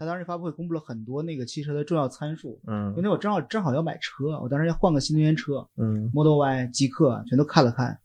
他当时发布会公布了很多那个汽车的重要参数。嗯因为我正好正好要买车，我当时要换个新能源车嗯，Model Y、极客全都看了看，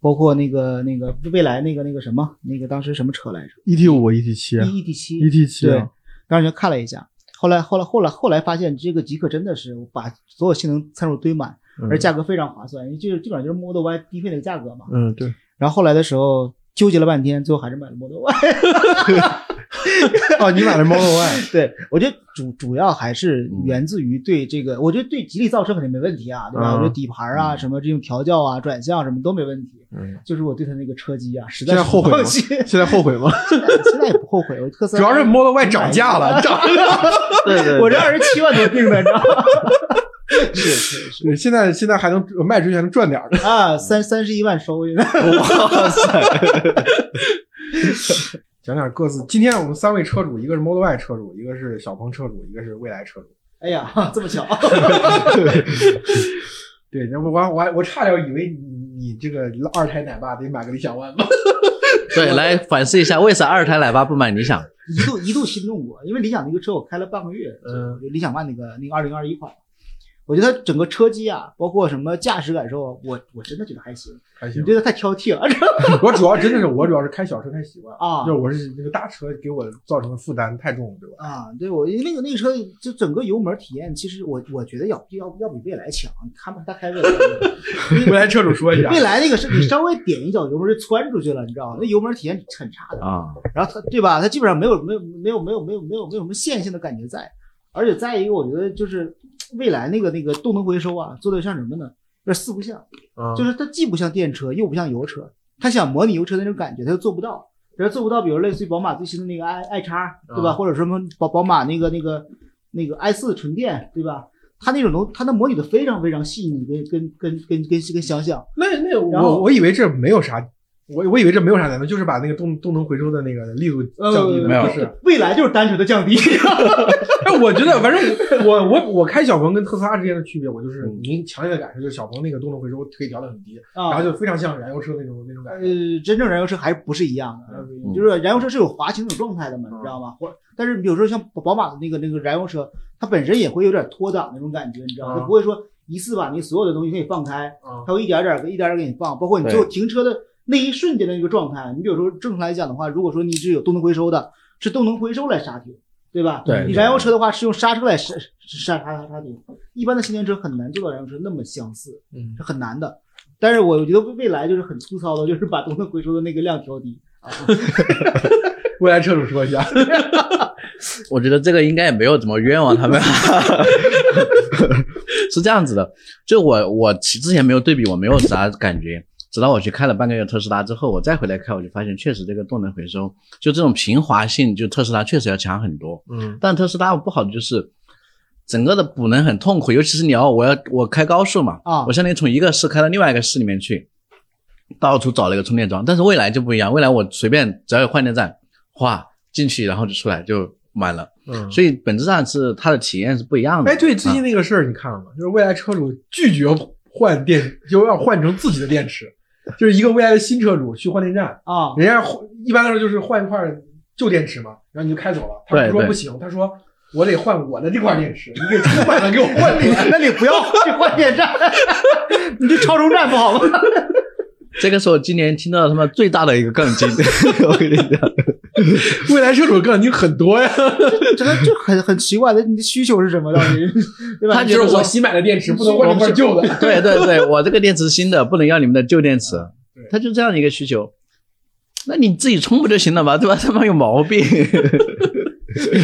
包括那个那个未来那个那个什么那个当时什么车来着，ET 五、ET 七、？E T 七 ET 七对啊，当时就看了一下。后来后来后来后来发现这个极客真的是把所有性能参数堆满，嗯而价格非常划算，因为就是基本上就是 Model Y 低配那个价格嘛。嗯对，然后后来的时候纠结了半天，最后还是买了 Model Y。哦，你买的 Model Y，对，我觉得主主要还是源自于对这个，我觉得对吉利造车肯定没问题啊，对吧？嗯我觉得底盘啊，什么这种调教啊、转向什么都没问题。嗯，就是我对它那个车机啊，实在是现在后悔吗？现在后悔吗？现在也不后悔，我特斯拉主要是 Model Y 涨价了，涨。对对我这二十七万多定的，你知道吗？是是是，现在现在还能卖出去，还能赚点。啊，三三十一万收益呢。哇塞，讲讲各自，今天我们三位车主，一个是 Model Y 车主，一个是小鹏车主，一个是蔚来车主。哎呀，这么巧，对，然后我我还我差点以为你你这个二胎奶爸得买个理想 ONE 吧。对，来反思一下，为啥二胎奶爸不买理想？一度一度心动过，因为理想那个车我开了半个月，嗯，理想 ONE 那个那个二零二一款，我觉得它整个车机啊，包括什么驾驶感受啊，我我真的觉得还行。还行。你对它太挑剔了 我主要真的是我主要是开小车开习惯，啊就是我是那个大车给我造成的负担太重了，对吧？啊！对我那个那个车就整个油门体验，其实我我觉得要要要比未来强。你看吧，他开蔚来那个，未来车主说一下，未来那个是你稍微点一脚油门就窜出去了，你知道吗？那油门体验很差的。啊，然后它对吧？它基本上没有没有没有没有没有没有没有什么线性的感觉在，而且再一个，我觉得就是未来那个那个动能回收啊，做的像什么呢？有点四不像，嗯就是它既不像电车，又不像油车。它想模拟油车的那种感觉，它又做不到。然后做不到，比如类似于宝马最新的那个 i i 叉，对吧？嗯或者什么宝宝马那个那个那个 i 四纯电，对吧？它那种能，它能模拟的非常非常细腻，跟跟跟跟跟跟想想。那那我我以为这没有啥，我我以为这没有啥难度，就是把那个动动能回收的那个力度降低了，没是？未来就是单纯的降低。哎，我觉得反正我我我开小鹏跟特斯拉之间的区别，我就是嗯您强烈的感受就是小鹏那个动能回收可以调得很低，然啊后，就非常像燃油车那种那种感觉。呃，真正燃油车还不是一样的，嗯就是燃油车是有滑行那种状态的嘛，嗯你知道吗？或但是比如说像宝宝马的那个那个燃油车，它本身也会有点脱档那种感觉，你知道吗？嗯它不会说一次把你所有的东西给你放开，啊它会一点点儿一点点儿给你放，包括你最后停车的那一瞬间的一个状态。你比如说正常来讲的话，如果说你是有动能回收的，是动能回收来刹停，对吧？对你燃油车的话是用刹车来刹刹刹刹刹停，一般的新能源车很难做到燃油车那么相似。嗯是很难的。但是我觉得未来就是很粗糙的，就是把动能回收的那个量调低啊。未来车主说一下，我觉得这个应该也没有怎么冤枉他们，是这样子的，就我我其之前没有对比，我没有啥感觉，直到我去开了半个月特斯拉之后，我再回来开，我就发现确实这个动能回收，就这种平滑性，就特斯拉确实要强很多。嗯但特斯拉不好的就是整个的补能很痛苦，尤其是你要我要我开高速嘛，啊我相当于从一个市开到另外一个市里面去，到处找了一个充电桩。但是未来就不一样，未来我随便只要有换电站，哗进去然后就出来就满了，嗯。所以本质上是它的体验是不一样的。哎，对，最近那个事儿你看了吗？就是未来车主拒绝换电，就要换成自己的电池，就是一个未来的新车主去换电站，啊人家换一般来说就是换一块旧电池嘛，然后你就开走了。他说不行，他说我得换我的这块电池，你给充满了给我换。那你不要去换电站，你去超充站不好吗？这个是我今年听到他妈最大的一个杠精，我跟你讲，未来车主杠精很多呀，这个就很很奇怪的，你的需求是什么？到底 对吧？他觉得说就是我新买的电池不能换旧的。对对对，我这个电池是新的，不能要你们的旧电池对，他就这样的一个需求。那你自己充不就行了吗，对吧？他妈有毛病。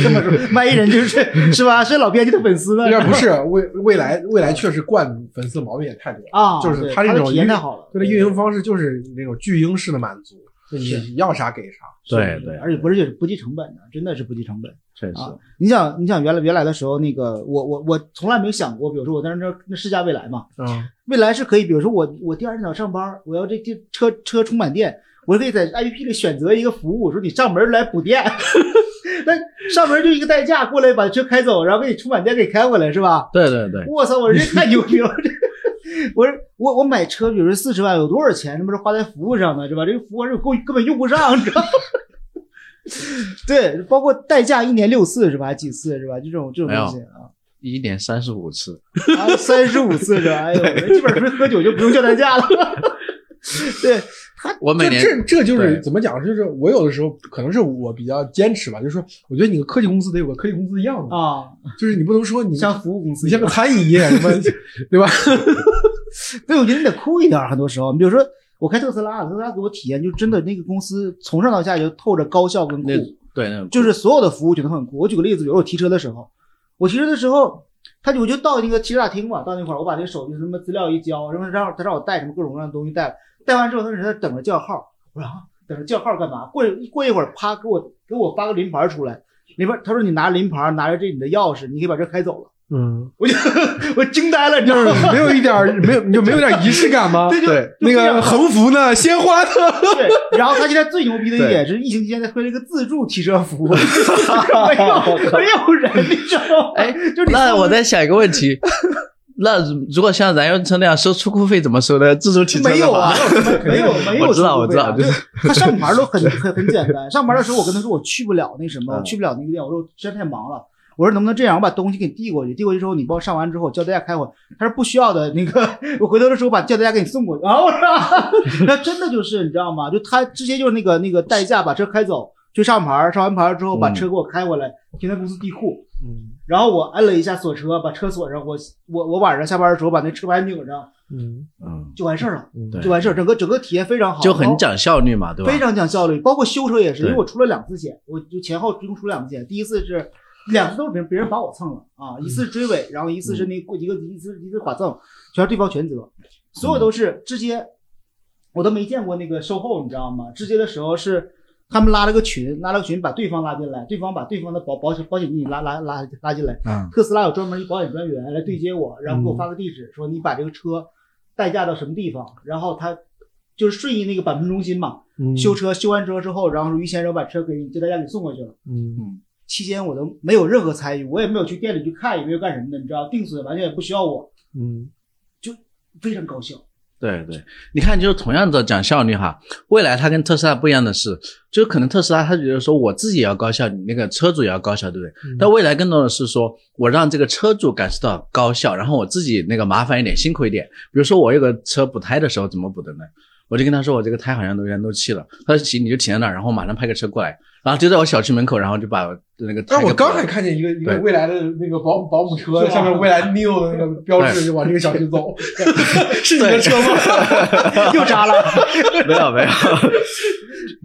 这么说，万一人就是是吧？是老编辑的粉丝呢？要不是未未来未来确实惯粉丝毛病也太多了，啊，就是他这种运体验太好了，对它运营方式就是那种巨婴式的满足，就你要啥给啥。对对，而且不是就是不计成本的，真的是不计成本。确实啊，你想，你想原来原来的时候，那个我我我从来没有想过，比如说我当时那那试驾未来嘛，嗯，未来是可以，比如说我我第二天早上上班，我要这这车车充满电，我可以在 APP 里选择一个服务，说你上门来补电，那上门就一个代驾过来把车开走，然后给你充满电给开回来，是吧？对对对，我操，我这太牛逼了！这 我说我我买车，比如说四十万，有多少钱？那不是花在服务上的，是吧？这个服务是够根本用不上，你知道吗？对，包括代驾一年六次是吧？几次是吧？就这种这种东西啊，一年三十五次，啊，三十五次是吧？哎呦，基本上喝酒就不用叫代驾了。对，他我每年这这就是怎么讲？就是我有的时候可能是我比较坚持吧，就是说，我觉得你个科技公司得有个科技公司的样子，啊，就是你不能说你像服务公司你像个，餐饮业什么，对吧？对，我觉得你得酷一点。很多时候，你比如说我开特斯拉，特斯拉给我体验就真的那个公司从上到下就透着高效跟酷，对那种就是所有的服务觉得很酷。我举个例子，比如我提车的时候，我提车的时候，他就我就到那个汽车大厅嘛，到那块儿我把这个手机什么资料一交，然后让他让我带什么各种各样的东西带，带完之后他在等着叫号，我说啊，等着叫号干嘛？过一过一会儿，啪给我给我发个临牌出来，临牌他说你拿临牌，拿着这你的钥匙，你可以把车开走了。嗯，我就我惊呆了，你知道吗？是没有一点没有，你就没有点仪式感吗？对就对那个横幅呢，鲜花呢，对，然后他现在最牛逼的一点是，疫情期间他推了一个自助提车服务，没有没有人，你知道吗？哎，就你那我在想一个问题，那如果像燃油车那样收出库费怎么收呢？自主提车没有啊，，没有没有，我知道我知道就就是他上牌都很很很简单。上牌的时候，我跟他说我去不了那什么，嗯我去不了那个店，我说我实在太忙了。我说能不能这样，我把东西给你递过去，递过去之后你帮我上完之后，我叫大家开会。他说不需要的，那个我回头的时候把叫大家给你送过去。啊，我说那真的就是你知道吗？就他直接就是那个那个代驾把车开走，去上牌，上完牌之后把嗯车给我开回来，停在公司地库。嗯然后我按了一下锁车，把车锁上。我我我晚上下班的时候把那车牌拧上，嗯嗯，就完事儿了，就完事儿。整个整个体验非常好，就很讲效率嘛，对吧？非常讲效率，包括修车也是，因为我出了两次险，我就前后一共出了两次险，第一次是两次都是别人别人把我蹭了啊，一次追尾，然后一次是那一个一个一次一次剐蹭，全是对方全责，所有都是直接，我都没见过那个售后，你知道吗？直接的时候是他们拉了个群，拉了个群把对方拉进来，对方把对方的保保险保险经理拉拉拉拉进来，嗯。特斯拉有专门一保险专员来对接我，然后给我发个地址，说你把这个车代驾到什么地方，然后他就是顺义那个板门中心嘛，嗯。修车修完车之后，然后于先生把车给接代驾给送过去了。嗯。期间我都没有任何参与，我也没有去店里去看，也没有干什么的，你知道，定损完全也不需要我，嗯。就非常高效。对对，你看，就是同样的讲效率哈，未来它跟特斯拉不一样的是，就是可能特斯拉它觉得说我自己也要高效，你那个车主也要高效，对不对？嗯但未来更多的是说我让这个车主感受到高效，然后我自己那个麻烦一点，辛苦一点。比如说我有个车补胎的时候怎么补的呢？我就跟他说我这个胎好像有点漏气了，他说行，你就停在那儿，然后马上派个车过来，然后就在我小区门口，然后就把那个胎但我刚才看见一个一个对。未来的那个保保姆车，上面未来 new 的那个标志，就往这个小区走，是你的车吗？又扎了，没有没有，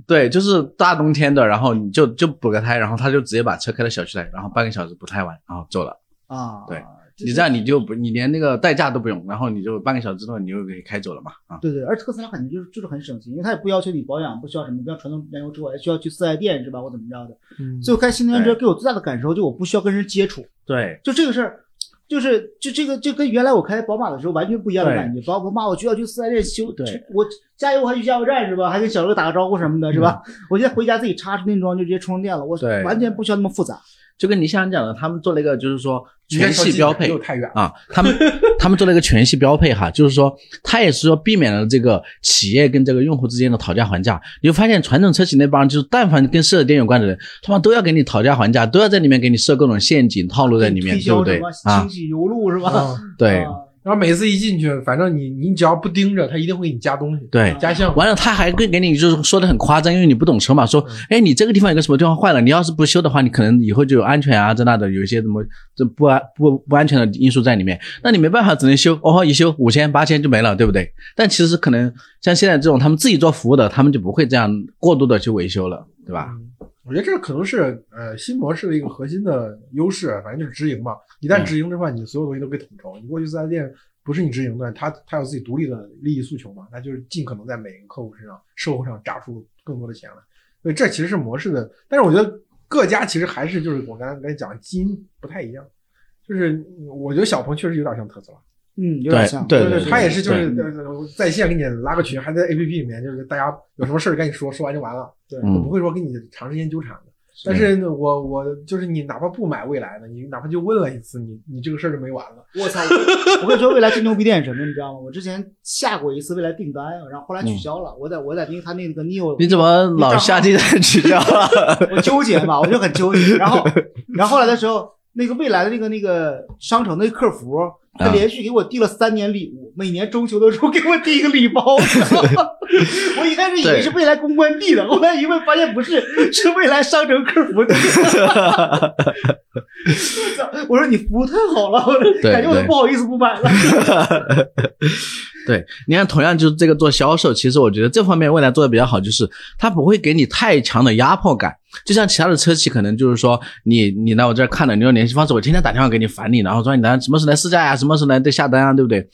对，就是大冬天的，然后你就就补个胎，然后他就直接把车开到小区来，然后半个小时补胎完，然后走了。啊，对你这样你就不，你连那个代驾都不用，然后你就半个小时之后你就可以开走了嘛啊。对对，而特斯拉肯定就是就是很省心，因为它也不要求你保养，不需要什么，不像传统燃油车，我还需要去四 S 店是吧，或怎么着的。嗯所以我开新能源车给我最大的感受就我不需要跟人接触，对就这个事儿。就是就这个就跟原来我开宝马的时候完全不一样的感觉。宝宝马我需要去四 S 店修，对我加油还去加油站是吧？还跟小哥打个招呼什么的，是吧？我现在回家自己插充电桩就直接充上电了，我完全不需要那么复杂。就跟你想讲的，他们做了一个就是说全系标配又太远。啊，他们 他们做了一个全系标配哈，就是说他也是说避免了这个企业跟这个用户之间的讨价还价。你就发现传统车企那帮就是但凡跟四 S 店有关的人，他们都要给你讨价还价，都要在里面给你设各种陷阱套路在里面，对不对啊清？洗油路是吧？啊对啊然后每次一进去，反正你你只要不盯着，他一定会给你加东西，对。加项目。完了，他还会给你就是说的很夸张，因为你不懂车嘛，说，嗯哎，你这个地方有个什么地方坏了，你要是不修的话，你可能以后就有安全啊这那的，有一些什么这不安不不安全的因素在里面，那你没办法，只能修，哦，一修五千八千就没了，对不对？但其实可能像现在这种他们自己做服务的，他们就不会这样过度的去维修了，对吧？嗯我觉得这可能是呃新模式的一个核心的优势，反正就是直营嘛。一旦嗯直营的话，你所有东西都可以统筹。你过去四 S 店不是你直营的，他他有自己独立的利益诉求嘛，那就是尽可能在每个客户身上、售后上榨出更多的钱来。所以这其实是模式的，但是我觉得各家其实还是就是我刚才跟你讲基因不太一样，就是我觉得小鹏确实有点像特斯拉。嗯，有点像。对对对，他也是就是在线给你拉个群，还在 A P P 里面，就是大家有什么事儿赶紧说，说完就完了，对嗯不会说跟你长时间纠缠的。但是我我就是你哪怕不买未来的，你哪怕就问了一次，你你这个事儿就没完了。我操！我我跟你说，未来最牛逼点是什么，你知道吗？我之前下过一次未来订单，然后后来取消了。我在我在那个他那个 neo，你怎么老下订单取消了？我纠结嘛，我就很纠结。然后然后后来的时候，那个未来的那个那个商城的客服，他连续给我递了三年礼物，每年中秋的时候给我递一个礼包。我一开始以为是未来公关递的，后来一问发现不是，是未来商城客服递的。我操！我说你服务太好了，我感觉我都不好意思不买了。对，你看，同样就是这个做销售，其实我觉得这方面未来做的比较好，就是它不会给你太强的压迫感。就像其他的车企，可能就是说你你来我这儿看了，你有联系方式，我天天打电话给你烦你，然后说你来什么时候来试驾呀，什么时候来对下单啊，对不对？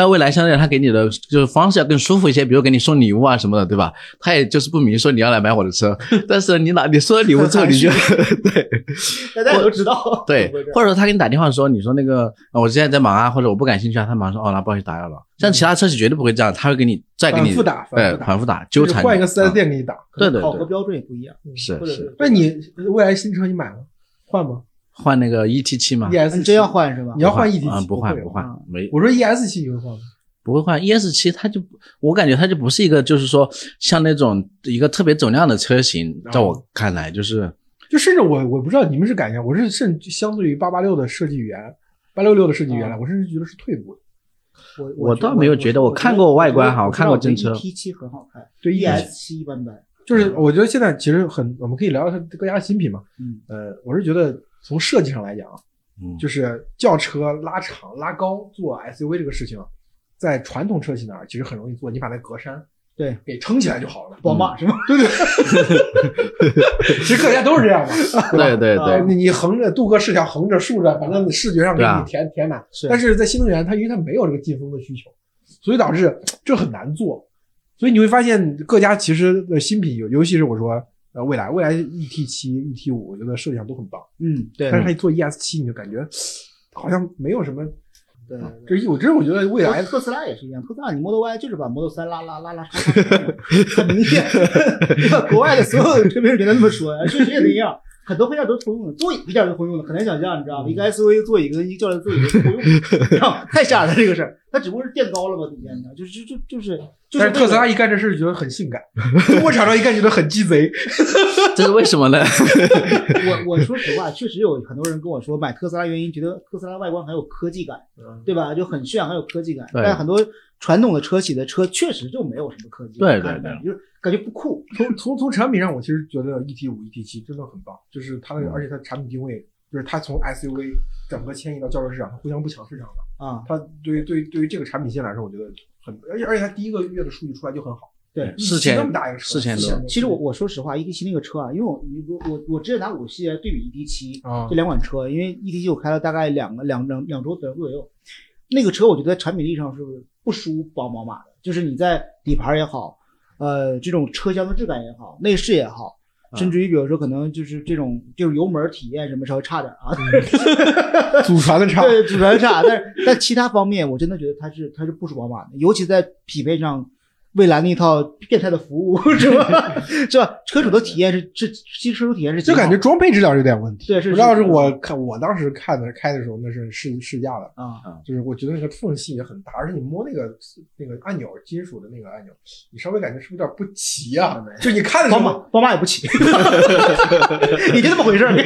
但未来相对他给你的就是方式要更舒服一些，比如给你送礼物啊什么的，对吧？他也就是不明说你要来买我的车，但是你拿你收了礼物之后，你就 对，大家都知道，对，或者说他给你打电话说，你说那个我现在在忙啊，或者我不感兴趣啊，他马上说哦，那不好意思打扰了。像其他车企绝对不会这样，他会给你再给你反复打，对，反复打，纠缠，换一个四 S 店给你打，对对考核标准也不一样，是是。那你未来新车你买了换吗？换那个 E T 七嘛？E S 你真要换是吧？你要换 E T 七？不换不换，没。我说 E S 七你会换吗？不会换 E S 七，它就我感觉它就不是一个，就是说像那种一个特别走量的车型，在我看来就是，就甚至我我不知道你们是感觉，我是甚至相对于八八六的设计语言，八六六的设计语言来，我甚至觉得是退步的。我我倒没有觉得，我看过外观哈，我看过真车，T 七很好看，对 E S 七一般般。就是我觉得现在其实很，我们可以聊聊它各家新品嘛。嗯，呃，我是觉得从设计上来讲，嗯，就是轿车拉长拉高做 S U V 这个事情。在传统车企那儿，其实很容易做，你把那格栅对给撑起来就好了。宝马是吗？对对，其实各家都是这样的。对对对，你你横着镀铬饰条，横着竖着，反正视觉上给你填填满。但是在新能源，它因为它没有这个进风的需求，所以导致这很难做。所以你会发现各家其实的新品，尤尤其是我说呃未来，未来 E T 七、E T 五，我觉得设计上都很棒。嗯，对。但是它一做 E S 七，你就感觉好像没有什么。对，这我这我觉得未来特斯拉也是一样，特斯拉你 Model Y 就是把 Model 三拉拉拉拉长，很明显。国外的所有车评人都那么说，确实也一样，很多配件都是通用的，座椅配件都通用的，很难想象，你知道吗？一个 SUV 座椅跟一个轿车座椅都通用的，太吓人了这个事儿。它只不过是垫高了吧底下，你知道，就是就就就是就是。但是特斯拉一干这事觉得很性感，中国厂商一干觉得很鸡贼，这是为什么呢？我我说实话，确实有很多人跟我说买特斯拉原因，觉得特斯拉外观很有科技感，对吧？就很炫，很有科技感。但很多传统的车企的车确实就没有什么科技，对对对，就是感觉不酷。从从从产品上，我其实觉得 ET 五、ET 七真的很棒，就是它的，而且它产品定位，就是它从 SUV 整个迁移到轿车市场，它互相不抢市场的啊。它对于对于对于这个产品线来说，我觉得很，而且而且它第一个月的数据出来就很好。对，四千那么大一个车，四千多。其实我我说实话，ET 七那个车啊，因为我我我我之前拿五系来对比 ET 七啊这两款车，因为 ET 七我开了大概两个两两两周左右，那个车我觉得在产品力上是不输宝宝马的，就是你在底盘也好，呃，这种车厢的质感也好，内饰也好，甚至于比如说可能就是这种就是油门体验什么稍微差点啊，祖传的差，对，祖传差，但是但其他方面我真的觉得它是它是不输宝马的，尤其在匹配上。蔚来那一套变态的服务 是吧？是吧？车主的体验是是，其实车主体验是就感觉装配质量有点问题。对，是。主要是我看我当时看的开的时候，那是试试驾的啊，就是我觉得那个缝隙也很大，而且你摸那个那个按钮，金属的那个按钮，你稍微感觉是不是有点不齐啊？就你看的时候，宝马宝马也不齐，也就那么回事儿。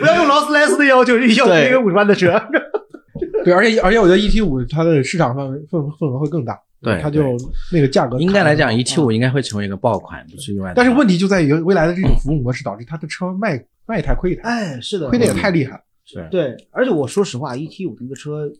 不要用劳斯莱斯的要求，要一个五十万的车。对，而且而且我觉得 ET 五它的市场范围份份额会更大。对，它就那个价格应该来讲，ET 五应该会成为一个爆款，不是意外。但是问题就在于未来的这种服务模式导致它的车卖卖一台亏一台。哎，是的，亏的也太厉害了。是对，而且我说实话，ET 五那个车，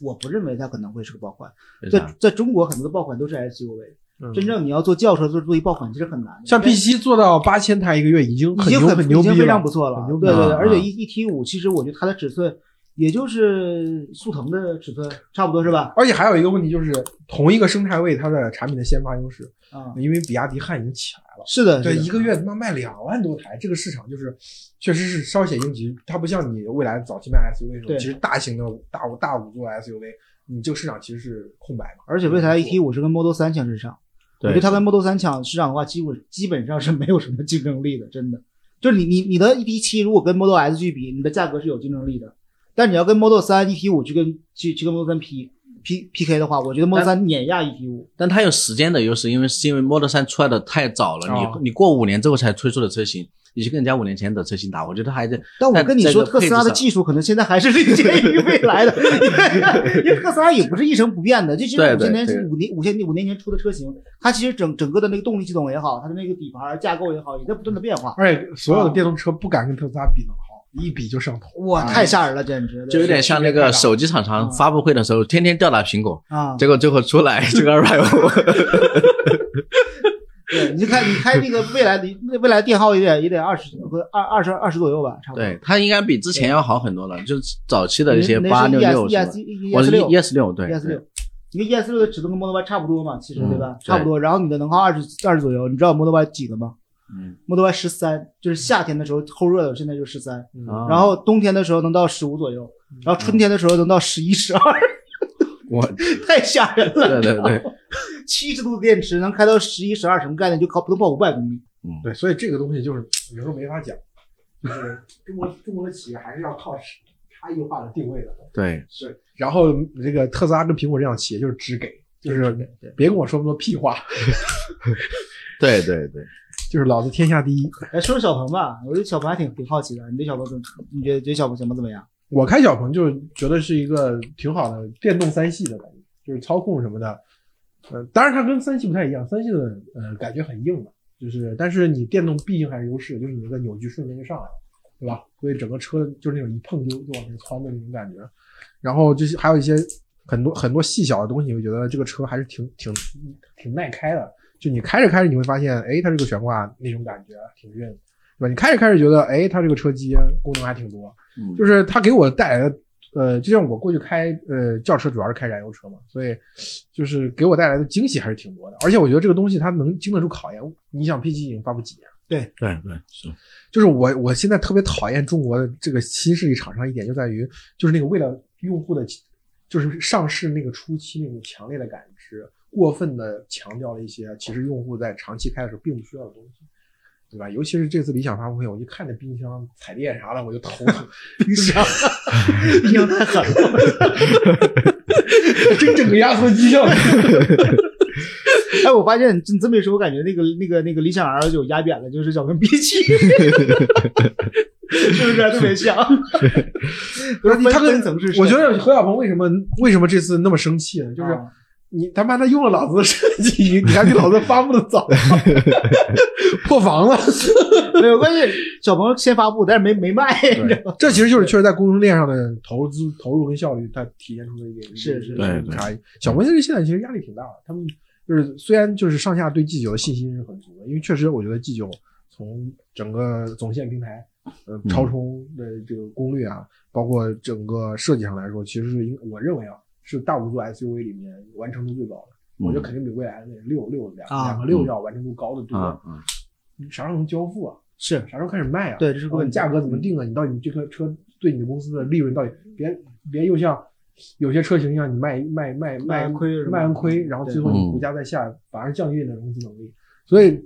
我不认为它可能会是个爆款。在在中国，很多的爆款都是 SUV，真正你要做轿车做做一爆款，其实很难。像 P 七做到八千台一个月，已经已经很牛逼了，非常不错了。对对对，而且 E E T 五其实我觉得它的尺寸。也就是速腾的尺寸差不多是吧？而且还有一个问题就是，同一个生态位，它的产品的先发优势啊，因为比亚迪汉已经起来了。是的，对，一个月他妈卖两万多台，这个市场就是确实是稍显应急。它不像你未来早期卖 SUV 的时候，其实大型的大五大五座 SUV，你这个市场其实是空白嘛。而且未来 ET 五是跟 Model 三抢市场，我觉得它跟 Model 三抢市场的话，基本基本上是没有什么竞争力的，真的。就是你你你的 ET 七如果跟 Model S 去比，你的价格是有竞争力的，但你要跟 Model 3 ET 五去跟去去跟 Model 3 P P P K 的话，我觉得 Model 3碾压 ET 五。但它有时间的优势，因为是因为 Model 3出来的太早了，哦你你过五年之后才推出的车型，你去跟人家五年前的车型打，我觉得还在。但我跟你说，特斯拉的技术可能现在还是领先于未来的，因为特斯拉也不是一成不变的。这其实对对五千年对五年五千五年前出的车型，它其实整整个的那个动力系统也好，它的那个底盘架构也好，也在不断的变化。而且所有的电动车不敢跟特斯拉比那么好，一比就上头。哇，太吓人了，简直就有点像那个手机厂商发布会的时候，天天吊打苹果，啊！结果最后出来这个二百五。对，你就看你开那个未来的未来电耗也得也得二十和二二十二十左右吧，差不多。对，它应该比之前要好很多了，就是早期的一些八六六 E 是吧 S E 我是六 ES 六，对 ES 六，因为 ES 六的尺寸跟 Model Y 差不多嘛，其实嗯对吧？对差不多。然后你的能耗二十二十左右，你知道 Model Y 几个吗嗯，？Model Y 十三，就是夏天的时候后热的，现在就十三。然后冬天的时候能到十五左右，然后春天的时候能到十一、十二，我太吓人了。对对对，七十度的电池能开到十一、十二，什么概念？就靠不能跑五百公里。嗯对，所以这个东西就是有时候没法讲，就是中国中国的企业还是要靠差异化的定位的。对，是，然后这个特斯拉跟苹果这样企业就是只给，就是别跟我说那么多屁话，对 对对，就是老子天下第一。来说说小鹏吧，我对小鹏还挺挺好奇的。你对小鹏怎么？你觉得觉得小鹏小鹏怎么样？我开小鹏就觉得是一个挺好的电动三系的感觉，就是操控什么的，呃，当然它跟三系不太一样，三系的呃感觉很硬嘛，就是但是你电动毕竟还是优势，就是你那个扭矩瞬间就上来了，对吧？所以整个车就是那种一碰就就往前窜的那种感觉，然后就是还有一些很多很多细小的东西，我觉得这个车还是挺挺挺耐开的，就你开着开着你会发现，哎，它这个悬挂那种感觉挺韧，对吧？你开着开着觉得，哎，它这个车机功能还挺多。嗯就是它给我带来的，呃，就像我过去开呃轿车主要是开燃油车嘛，所以就是给我带来的惊喜还是挺多的。而且我觉得这个东西它能经得住考验。你想 P 7已经发布几年了？对对是，就是我我现在特别讨厌中国的这个新势力厂商一点就在于，就是那个为了用户的，就是上市那个初期那种强烈的感知，过分的强调了一些其实用户在长期开的时候并不需要的东西。对吧？尤其是这次理想发布会，我一看那冰箱、彩电啥的，我就头疼。冰箱，冰箱太狠了。这整个压缩机上。哎，我发现你这么一说，我感觉那个那个那个理想 L 九压扁了，就是小鹏 B 七，是不是特别像？不是他分跟层是，我觉得何小鹏为什么为什么这次那么生气呢？就是啊你他妈的用了老子的设计，你你还比老子发布的早，破防了。没有关系，小鹏先发布，但是没没卖，你知道吗？这其实就是确实在供应链上的投资投入跟效率，它体现出了一个是是差异。小鹏其实现在其实压力挺大的，他们就是虽然就是上下对 G 九的信心是很足的，因为确实我觉得 G 九从整个总线平台，呃，嗯超充的这个功率啊，包括整个设计上来说，其实是应我认为啊是大五座 SUV 里面完成度最高的。我觉得肯定比未来的那六六两啊两个六要完成度高的多。你啥时候能交付啊？是啥时候开始卖啊？对这是个问价格怎么定啊？你到底这个车对你的公司的利润到底别别又像有些车型一样，你卖卖卖卖完亏卖完亏，然后最后你股价再下，反而降低你的融资能力。所以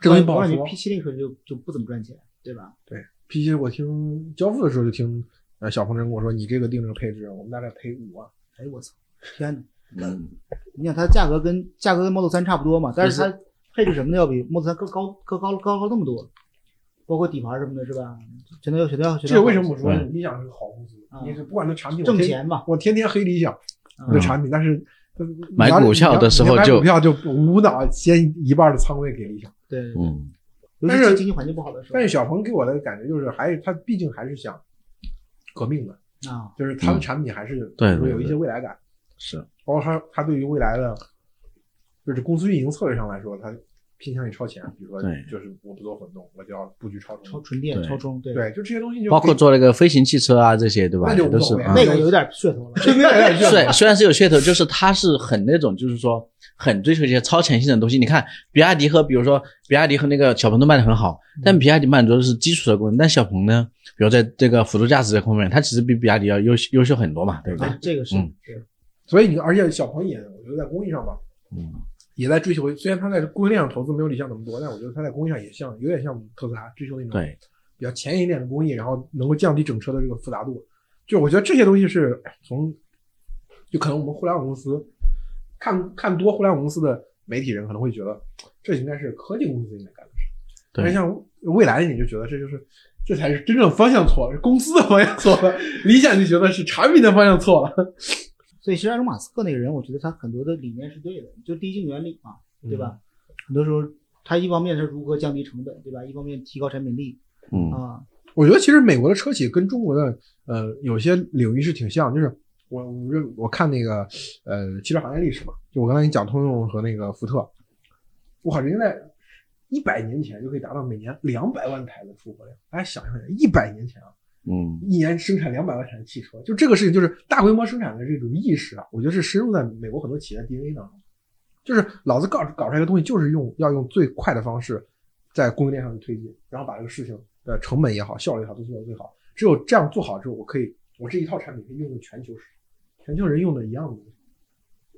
这东西不好说。P 七那个车就就不怎么赚钱，对吧？对 P 七我听交付的时候就听呃小鹏真跟我说，你这个定这个配置，我们大概赔五万。哎我操，天哪！嗯，你想它价格跟价格跟 Model 3差不多嘛，但是它配置什么的要比 Model 3更高更高高高那么多，包括底盘什么的，是吧？全都要全都要全都要这个为什么我说对理想是个好公司啊？你是不管它产品挣钱嘛？我天天黑理想啊的产品，但是买股票的时候就买股票就无脑先一半的仓位给理想。对，嗯，尤但是经济环境不好的时候但是小鹏给我的感觉就是，还是他毕竟还是想革命的，啊，就是他的嗯。产品还是对比如说有一些未来感，是，包括他他对于未来的，就是公司运营策略上来说，他偏向于超前，比如说对。就是我不做混动，我就要布局超充，超纯电、对。超充，对，对，就这些东西就包括做那个飞行汽车啊这些，对吧？那就那那个有点噱头了。真的有点像虽虽然是有噱头，就是它是很那种，就是说很追求一些超前性的东西。你看，比亚迪和比如说比亚迪和那个小鹏都卖的很好，但比亚迪满足的是基础的功能，但小鹏呢，比如在这个辅助驾驶这方面，它其实比比亚迪要优优秀很多嘛，对不对？啊，这个是嗯。是。所以你而且小鹏也我觉得在工艺上吧，嗯，也在追求，虽然它在供应链上投资没有理想那么多，但我觉得它在工艺上也像有点像特斯拉追求那种对，比较前沿一点的工艺，然后能够降低整车的这个复杂度。就我觉得这些东西是从，就可能我们互联网公司看看多互联网公司的媒体人可能会觉得这应该是科技公司应该干的事，但是，像未来你就觉得这就是这才是真正方向错了，是公司的方向错了，理想就觉得是产品的方向错了，所以其实埃隆·马斯克那个人，我觉得他很多的理念是对的，就递进原理嘛，对吧？嗯很多时候他一方面是如何降低成本，对吧？一方面提高产品力嗯，啊，我觉得其实美国的车企跟中国的呃有些领域是挺像，就是我我认我看那个呃汽车行业历史嘛，就我刚才你讲通用和那个福特，我靠，人家在一百年前就可以达到每年两百万台的出货量，大家想象一想，一百年前啊，嗯，一年生产两百万台汽车，就这个事情就是大规模生产的这种意识啊，我觉得是深入在美国很多企业的 DNA 当中。就是老子搞搞出来一个东西，就是用要用最快的方式在供应链上去推进，然后把这个事情的成本也好、效率也好都做到最好。只有这样做好之后，我可以我这一套产品可以用在全球市场，全球人用的一样的东西。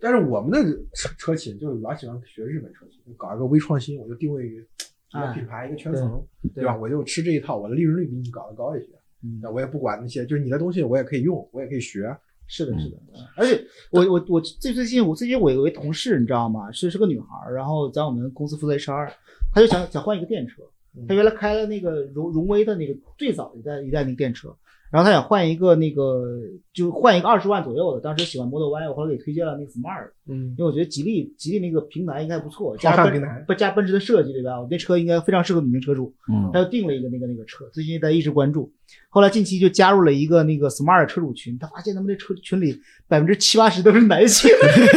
但是我们的车车企就老喜欢学日本车企，搞一个微创新，我就定位于一个品牌、一个圈层，对吧？我就吃这一套，我的利润率比你搞得高一些。嗯那我也不管那些，就是你的东西我也可以用，我也可以学。是的，是的，而且我我我最最近我最近我有一位同事，你知道吗？是是个女孩儿，然后在我们公司负责 HR，她就想想换一个电车，她原来开了那个荣荣威的那个最早一代一代那个电车，然后她想换一个那个就换一个二十万左右的，当时喜欢 Model Y，我后来给推荐了那个 Smart，嗯因为我觉得吉利吉利那个平台应该不错，加奔平台不加奔驰的设计对吧？我那车应该非常适合女性车主，嗯他就订了一个那个那个车，最近在一直关注。后来近期就加入了一个那个 smart 车主群，他发现他们这车群里百分之七八十都是男性，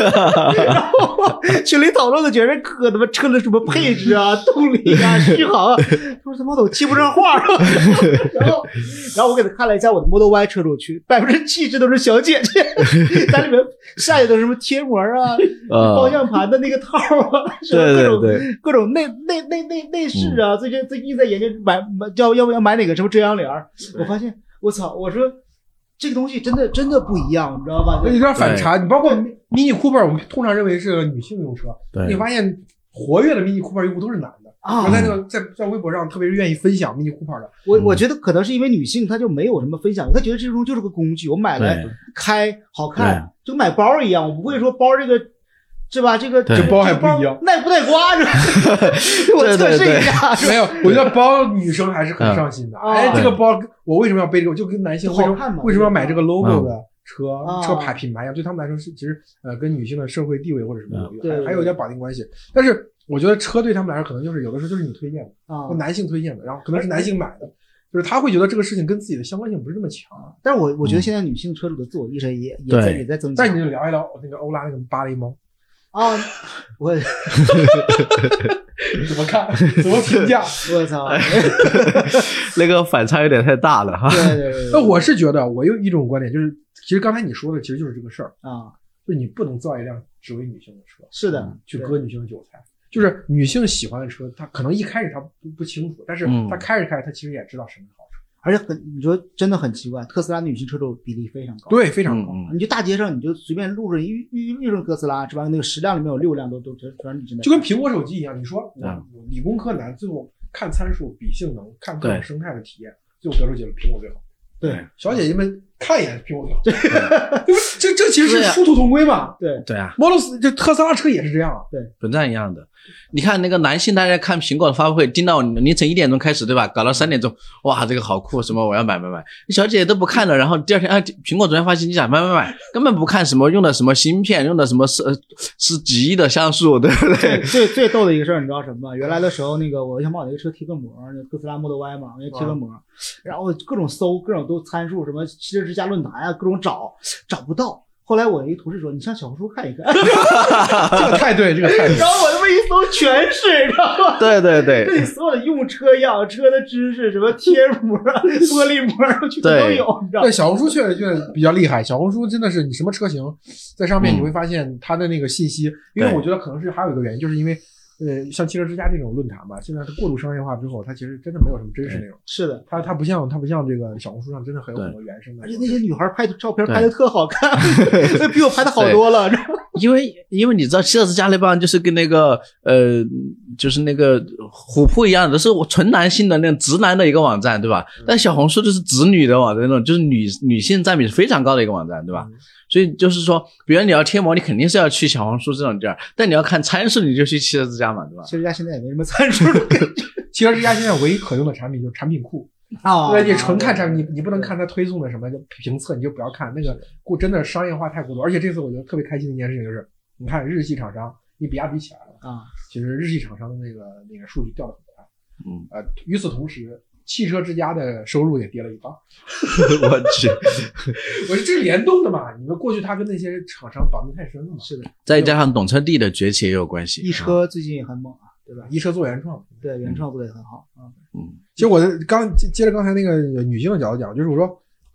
然后群里讨论的全是哥他妈车的什么配置啊、动力啊、续航啊，他说他妈都接不上话。然后，然后我给他看了一下我的 Model Y 车主群，百分之七十都是小姐姐，在里面晒的都是什么贴膜啊、方呃，向盘的那个套啊，什么对各种各种内内内内内饰啊，最近最近在研究买买要要不要买哪个什么遮阳帘儿。我发现我操，我说这个东西真的真的不一样，你知道吧？那有点反差。你包括 Mini Cooper，我们通常认为是女性用车，对你发现活跃的 Mini Cooper 用户都是男的。啊我，在那个在在微博上，特别是愿意分享 Mini Cooper 的，我我觉得可能是因为女性她就没有什么分享，她觉得这种就是个工具，我买来开好看，就买包一样，我不会说包这个。是吧？这个这包还不一样耐不耐刮？是吧？我测试一下，没有，我觉得包女生还是很上心的。嗯哎，这个包我为什么要背这个？就跟男性为什好看嘛么为什么要买这个 logo 的车啊车牌品牌一样？对他们来说是其实呃跟女性的社会地位或者什么有对还还有一点绑定关系。但是我觉得车对他们来说可能就是有的时候就是你推荐的，啊或。男性推荐的，然后可能是男性买的，就是他会觉得这个事情跟自己的相关性不是那么强。但是我我觉得现在女性车主的自我意识也也在也在增加。那你就聊一聊那个欧拉那个芭蕾猫啊，我 怎么看？怎么评价？我操！那个反差有点太大了哈。对对对，那我是觉得，我有一种观点，就是其实刚才你说的，其实就是这个事儿，啊，就是你不能造一辆只为女性的车，是的，去割女性的韭菜。就是女性喜欢的车，她可能一开始她不不清楚，但是嗯她开着开着，她其实也知道什么好处。而且很，你说真的很奇怪，特斯拉女性车主比例非常高。，对，非常高。嗯你就大街上你就随便路上遇遇遇上特斯拉是吧？那个十辆里面有六辆都都全全是女性的，就跟苹果手机一样，你说我嗯我理工科男，最后看参数、比性能、看各种生态的体验，最后得出结论，苹果最好。对小姐姐们看一眼苹果最好，对不？这这其实是殊途同归嘛。对对啊，Model 4就特斯拉车也是这样对。本质上一样的。你看那个男性，大家看苹果的发布会，盯到凌晨一点钟开始，对吧？搞到三点钟，哇，这个好酷，什么我要买买买。小姐姐都不看了，然后第二天，啊，苹果昨天发信息啊，买买买，根本不看什么用的什么芯片，用的什么是呃是几亿的像素，对不最对？最最逗的一个事儿，你知道什么吗？原来的时候，那个我想把我那个车贴个膜，那特斯拉 Model Y 嘛，我给贴个膜，然后各种搜，各种都参数，什么汽车之家论坛啊，各种找，找不到。后来我一同事说，你上小红书看一看，这个太对，这个太对。然后我他妈一搜全是，你知道吗？对对这里对所有的用车养、车的知识，什么贴膜、啊、玻璃膜，全都有，你知道吗对，？小红书确实确实比较厉害。小红书真的是你什么车型，在上面嗯你会发现它的那个信息，因为我觉得可能是还有一个原因，就是因为呃，像汽车之家这种论坛吧，现在它过度商业化之后，它其实真的没有什么真实内容。是的，它它不像它不像这个小红书上真的很有很多原生的而且那些女孩拍的照片拍的特好看，那比我拍的好多了，因为因为你知道汽车之家那帮就是跟那个呃，就是那个虎扑一样的，是我纯男性的那种直男的一个网站，对吧？但小红书就是直女的网站，那种就是女女性占比非常高的一个网站，对吧？所以就是说，比如你要贴膜，你肯定是要去小红书这种地儿，但你要看参数，你就去汽车之家嘛，对吧？汽车之家现在也没什么参数了汽车之家现在唯一可用的产品就是产品库，啊对，你纯看产品，你你不能看它推送的什么就评测，你就不要看那个过真的商业化太过多。而且这次我觉得特别开心的一件事情就是，你看日系厂商，你比亚迪起来了，啊，其实日系厂商的那个那个数据掉的很快。嗯，呃，与此同时，汽车之家的收入也跌了一半。我去，我说这是联动的嘛？你们过去他跟那些厂商绑定太深了嘛？是的，再加上懂车帝的崛起也有关系。一车最近也很猛啊，对吧？一车做原创。对，原创做的也很好啊。嗯，其实我的刚接接着刚才那个女性的角度讲，就是我说，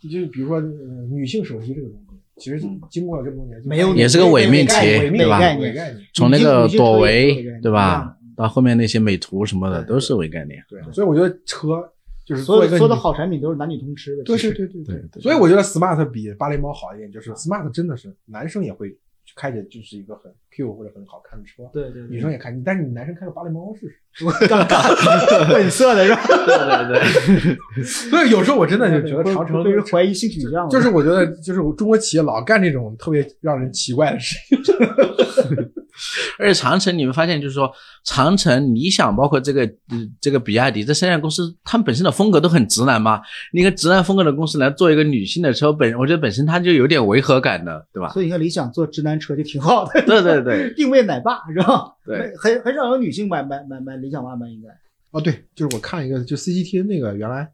就比如说、呃女性手机这个东西，其实经过了这么多年，就没有也是个伪命题对吧概念伪概念。从那个朵唯对吧，到后面那些美图什么的都是伪概念。对，所以我觉得车就是所有所有的好产品都是男女通吃的。对对对对对对所以我觉得 smart 比芭蕾猫好一点，就是 smart 真的是男生也会开着，就是一个很 Q 或者很好看的车，对对，对女生也开，但是你男生开个芭蕾猫试试。尴尬，本色的是吧？对对对，所以有时候我真的就觉得长城被人怀疑性取向了，就是我觉得就是中国企业老干这种特别让人奇怪的事情。而且长城你们发现就是说，长城、理想包括这个呃这个比亚迪这三家公司，他们本身的风格都很直男嘛。你一个直男风格的公司来做一个女性的车，本我觉得本身它就有点违和感的，对吧？所以你看理想做直男车就挺好的，对对对 定位奶爸是吧？对，很很少有女性买买买买理想 ONE 吧？应该哦，对，就是我看一个，就 CCT 那个原来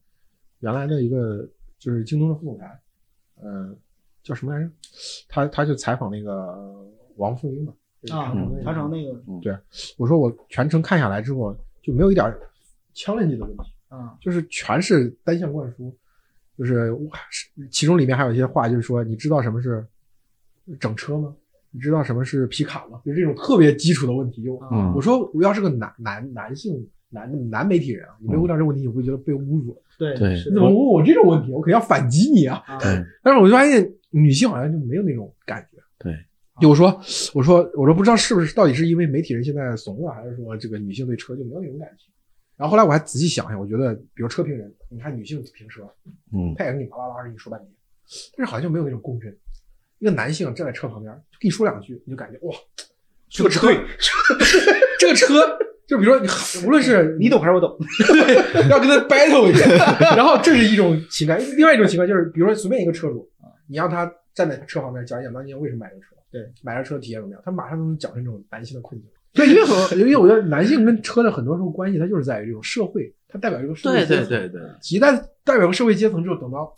原来的一个就是京东的副总裁，呃，叫什么来着？他他就采访那个王富英嘛，就是啊长城那，个长城那个我说我全程看下来之后就没有一点 challenge 的问题，啊就是全是单向灌输，就是其中里面还有一些话，就是说你知道什么是整车吗？你知道什么是皮卡吗？就是这种特别基础的问题。就嗯我说我要是个男男男性男男媒体人啊，你没问到这个问题，你会觉得被侮辱。对对你怎么问我这种问题？我肯定要反击你啊！啊对但是我就发现女性好像就没有那种感觉。对，就我说，我说，我说不知道是不是到底是因为媒体人现在怂了，还是说这个女性对车就没有那种感情？然后后来我还仔细想想，我觉得，比如车评人，你看女性评车，嗯，他也跟你巴拉巴拉跟你说半天，但是好像就没有那种共振。一个男性站在车旁边，就跟你说两句，你就感觉哇，这个车，这个车，就比如说你，无论是 你懂还是我懂？对，要跟他 battle 一下。然后这是一种情感，另外一种情感就是，比如说随便一个车主，你让他站在车旁边讲一讲当年为什么买这个车，对，买了车体验怎么样，他马上就能讲出这种男性的困境。对，因为很，因为我觉得男性跟车的很多时候关系，它就是在于这种社会，它代表一个社会对阶层。对对对，一旦代表个社会阶层之后，等到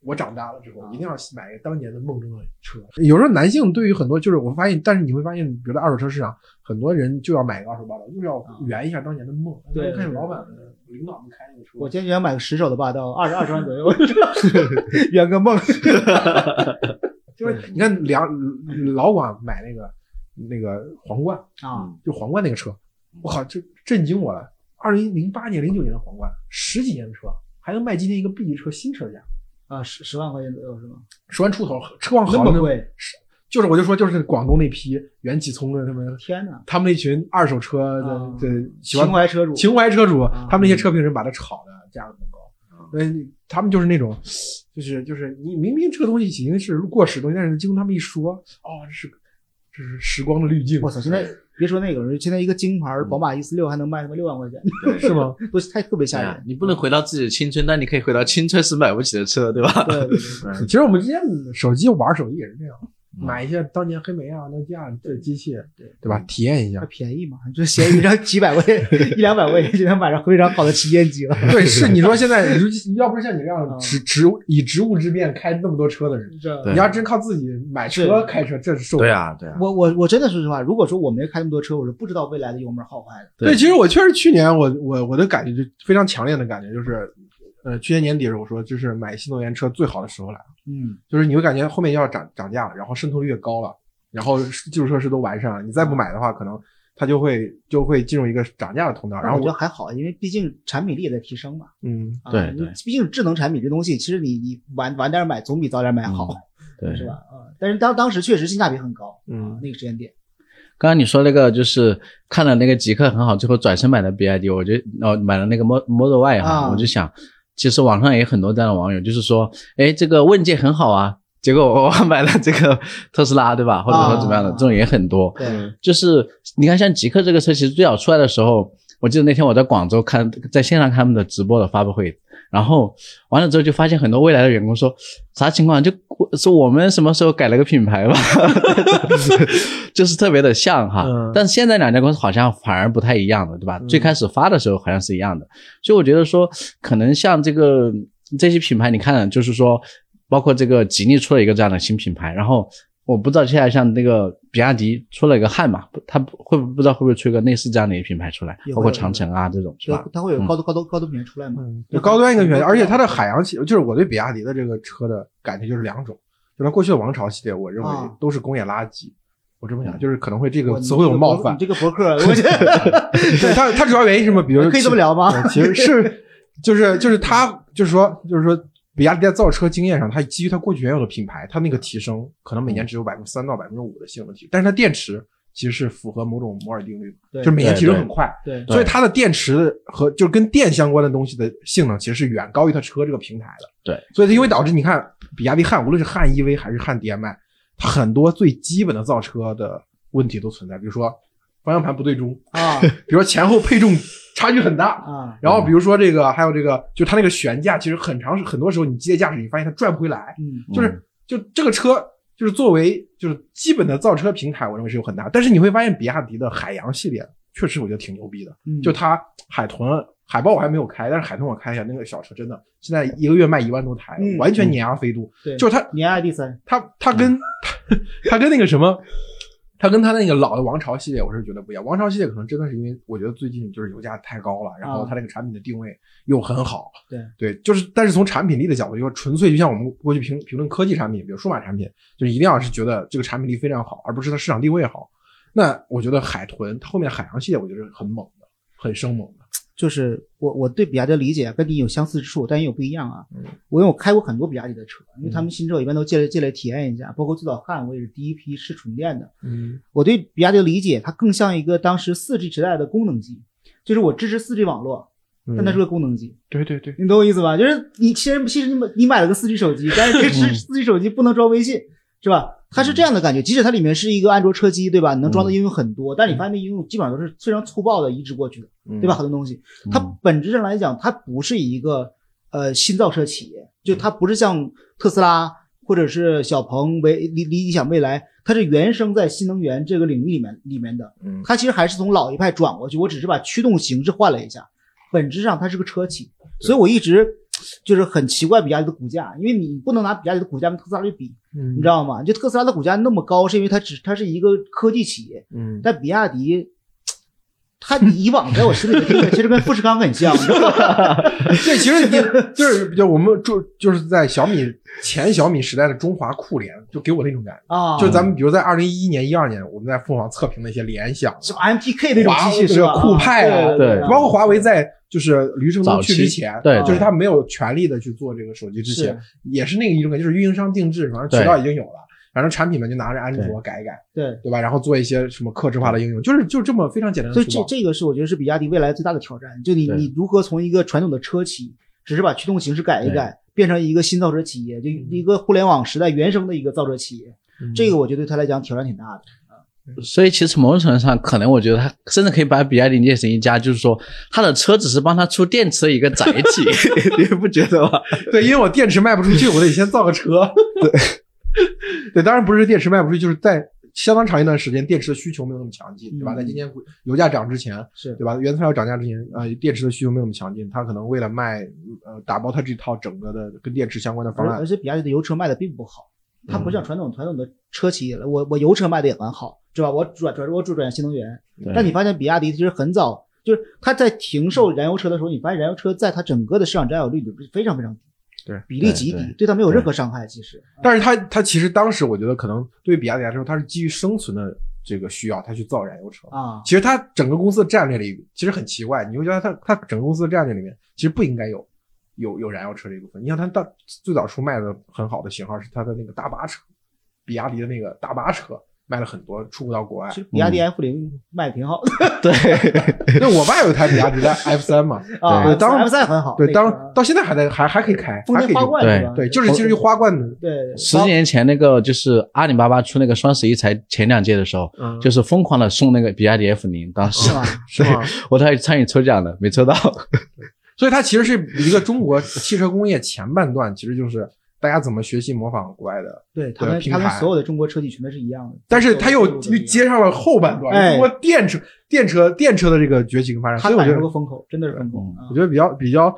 我长大了之后，一定要买一个当年的梦中的车。有时候男性对于很多就是我发现，但是你会发现，比如在二手车市场，很多人就要买个二手霸道，就是要圆一下当年的梦。对我看老板们、领导们开那个车，我今天想买个十手的霸道，二十二十万左右，圆个梦。就是你看两老广买那个那个皇冠，啊，就皇冠那个车，我靠，就震惊我了！二零零八年、零九年的皇冠，十几年的车，还能卖今天一个 B 级车新车价，啊，十十万块钱左右是吗？十万出头，车况那好的么贵？就是我就说，就是广东那批袁启聪的他们，天哪！他们那群二手车的啊的情怀车主，情怀车主啊，他们那些车评人把它炒的价格嗯，他们就是那种，就是就是你明明这个东西已经是过时的东西，但是经过他们一说，哦，这是这是时光的滤镜，我操！现在别说那个，现在一个金牌宝马一四六还能卖他妈六万块钱，是吗？都太特别吓人。你不能回到自己的青春，但你可以回到青春时买不起的车，对吧？对，对对 其实我们之前手机玩手机也是这样，嗯买一些当年黑莓啊、诺基亚这机器，对对吧？体验一还下。便宜嘛？就闲鱼上几百块钱、一两百块钱就能买上非常好的旗舰机了。对，是你说现在，你要不是像你这样嗯职职以职务之便开那么多车的人，这你要真靠自己买车开车，这是受不了。对啊，对啊，我我我真的说实话，如果说我没开那么多车，我是不知道未来的油门好坏的。对，其实我确实去年我我我的感觉就非常强烈的感觉就是，呃，去年年底的时候我说，就是买新能源车最好的时候来了，嗯，就是你会感觉后面要涨涨价了，然后渗透率越高了，然后基础设施都完善了，你再不买的话，可能它就会就会进入一个涨价的通道。然后我我觉得还好，因为毕竟产品力也在提升嘛。嗯，啊对毕竟智能产品这东西，其实你你晚晚点买总比早点买好。对是吧？啊，但是当当时确实性价比很高，嗯啊，那个时间点，刚刚你说那个就是看了那个极客很好，最后转身买的 BID，我就哦买了那个 Mod Model Y 哈，啊我就想，其实网上也有很多这样的网友，就是说，哎，这个问界很好啊，结果我买了这个 特斯拉，对吧？或者说怎么样的，啊这种也很多。对，就是你看，像极客这个车，其实最早出来的时候，我记得那天我在广州看，在线上看他们的直播的发布会，然后完了之后就发现很多未来的员工说啥情况，就说我们什么时候改了个品牌吧，就是特别的像哈。嗯但是现在两家公司好像反而不太一样了，对吧？最开始发的时候好像是一样的，所以我觉得说，可能像这个这些品牌，你看，就是说，包括这个吉利出了一个这样的新品牌，然后。我不知道接下来像那个比亚迪出了一个汉嘛，不它不会不知道会不会出一个类似这样的一个品牌出来，包括长城啊这种是吧？它会有高端高端高端品牌出来嘛？嗯，就高端一个选，而且它的海洋系，就是我对比亚迪的这个车的感觉就是两种，就是过去的王朝系列，我认为啊都是工业垃圾。我这么嗯想，就是可能会这个我词汇有冒犯你。这个博客，我觉得对它，它主要原因是什么？比如可以这么聊吗？其实是就是就是它就是说就是说，比亚迪在造车经验上，它基于它过去原有的品牌，它那个提升可能每年只有百分之三到百分之五的性能提，但是它电池其实是符合某种摩尔定律，对就是每年提升很快。对所以它的电池和就是跟电相关的东西的性能，其实是远高于它车这个平台的。对，所以它因为导致你看，比亚迪汉无论是汉 EV 还是汉 DMI，它很多最基本的造车的问题都存在，比如说方向盘不对中，啊 比如说前后配重差距很大，啊，然后比如说这个还有这个，就它那个悬架，其实很长很多时候你机械驾驶，你发现它转不回来，嗯就是就这个车。就是作为就是基本的造车平台，我认为是有很大。但是你会发现，比亚迪的海洋系列确实我觉得挺牛逼的。嗯就它海豚、海豹我还没有开，但是海豚我开一下，那个小车真的现在一个月卖一万多台，嗯完全碾压飞度。对，就是它碾压第三，它它跟它 它跟那个什么，它跟它那个老的王朝系列，我是觉得不一样。王朝系列可能真的是因为我觉得最近就是油价太高了，然后啊它那个产品的定位又很好。对对，就是但是从产品力的角度，就是纯粹就像我们过去评评论科技产品，比如数码产品，就是一定要是觉得这个产品力非常好，而不是它市场定位好。那我觉得海豚它后面海洋系列，我觉得是很猛的，很生猛的。就是我我对比亚迪的理解跟你有相似之处，但也有不一样啊。嗯我因为我开过很多比亚迪的车，因为他们新车我一般都借来借来体验一下，包括最早汉我也是第一批试纯电的。嗯我对比亚迪的理解，它更像一个当时四 G 时代的功能机，就是我支持四 G 网络，但它是个功能机，对对对，你懂我意思吧？就是你其实其实你买你买了个四 G 手机，但是这是 四 G 手机不能装微信，是吧？它是这样的感觉，即使它里面是一个安卓车机，对吧？你能装的应用很多，但你发现那应用基本上都是非常粗暴的移植过去的，嗯。对吧？？很多东西，它本质上来讲，它不是一个呃新造车企业，就它不是像特斯拉或者是小鹏、为理理想、未来，它是原生在新能源这个领域里面里面的。嗯。它其实还是从老一派转过去，我只是把驱动形式换了一下，本质上它是个车企，所以我一直就是很奇怪比亚迪的股价，因为你不能拿比亚迪的股价跟特斯拉去比，嗯你知道吗？就特斯拉的股价那么高，是因为它只它是一个科技企业，嗯但比亚迪。它以往在我心里的定位 其实跟富士康很像，你知道吗？对，其实你 就是就我们就就是在小米前小米时代的中华酷联，就给我那种感觉。啊，就咱们比如在二零一一年、一二年，我们在凤凰测评那些联想、什么 MTK 那种机器是吧？酷派啊对包括华为在就是驴程东去之前，对就是他没有权利的去做这个手机之前，也是那个一种感觉，就是运营商定制，反正渠道已经有了，反正产品们就拿着安卓改一改，对，对吧？然后做一些什么克制化的应用，就是就这么非常简单所以这。这个是我觉得是比亚迪未来最大的挑战，就你你如何从一个传统的车企，只是把驱动形式改一改，变成一个新造车企业，就一个互联网时代原生的一个造车企业，嗯这个我觉得对他来讲挑战挺大的。所以其实某种程度上，可能我觉得他甚至可以把比亚迪列成一家，就是说他的车只是帮他出电池的一个载体，你不觉得吗？对，因为我电池卖不出去，我得先造个车。对，对，当然不是电池卖不出去，就是在相当长一段时间，电池的需求没有那么强劲，对吧？嗯在今年油价涨之前，是对吧？原材料涨价之前，呃，电池的需求没有那么强劲，它可能为了卖，呃，打包它这套整个的跟电池相关的方案而而，且比亚迪的油车卖的并不好，它不像嗯传统传统的车企业，我我油车卖的也蛮好，是吧？我转转我转转新能源，但你发现比亚迪其实很早，就是它在停售燃油车的时候，你发现燃油车在它整个的市场占有率里是非常非常低，对比例极低对对，对它没有任何伤害。其实，但是它它其实当时我觉得可能对于比亚迪来说，它是基于生存的这个需要，它去造燃油车。啊，其实它整个公司的战略里其实很奇怪，你会觉得它它整个公司的战略里面其实不应该有有有燃油车这一部分。你像它到最早出卖的很好的型号是它的那个大巴车，比亚迪的那个大巴车卖了很多，出不到国外其。实比亚迪 F 零卖的挺好的 对，因为我爸有一台比亚迪的 F 三嘛，啊对当，F 三很好，对，当那个到现在还在还还可以开，丰还可以对？对，就是其实就花冠的，对十几年前那个就是阿里巴巴出那个双十一才前两届的时候，嗯就是疯狂的送那个比亚迪 F 零，当时是吧？是吗？我还参与抽奖的，没抽到。所以它其实是一个中国汽车工业前半段，其实就是大家怎么学习模仿国外的，对他们他们平台。所有的中国车企全都是一样的，但是他又接上了后半段，哎。中国电车电车电车的这个崛起跟发展，所他赶以我觉得上个风口，真的是风口我觉得比较比较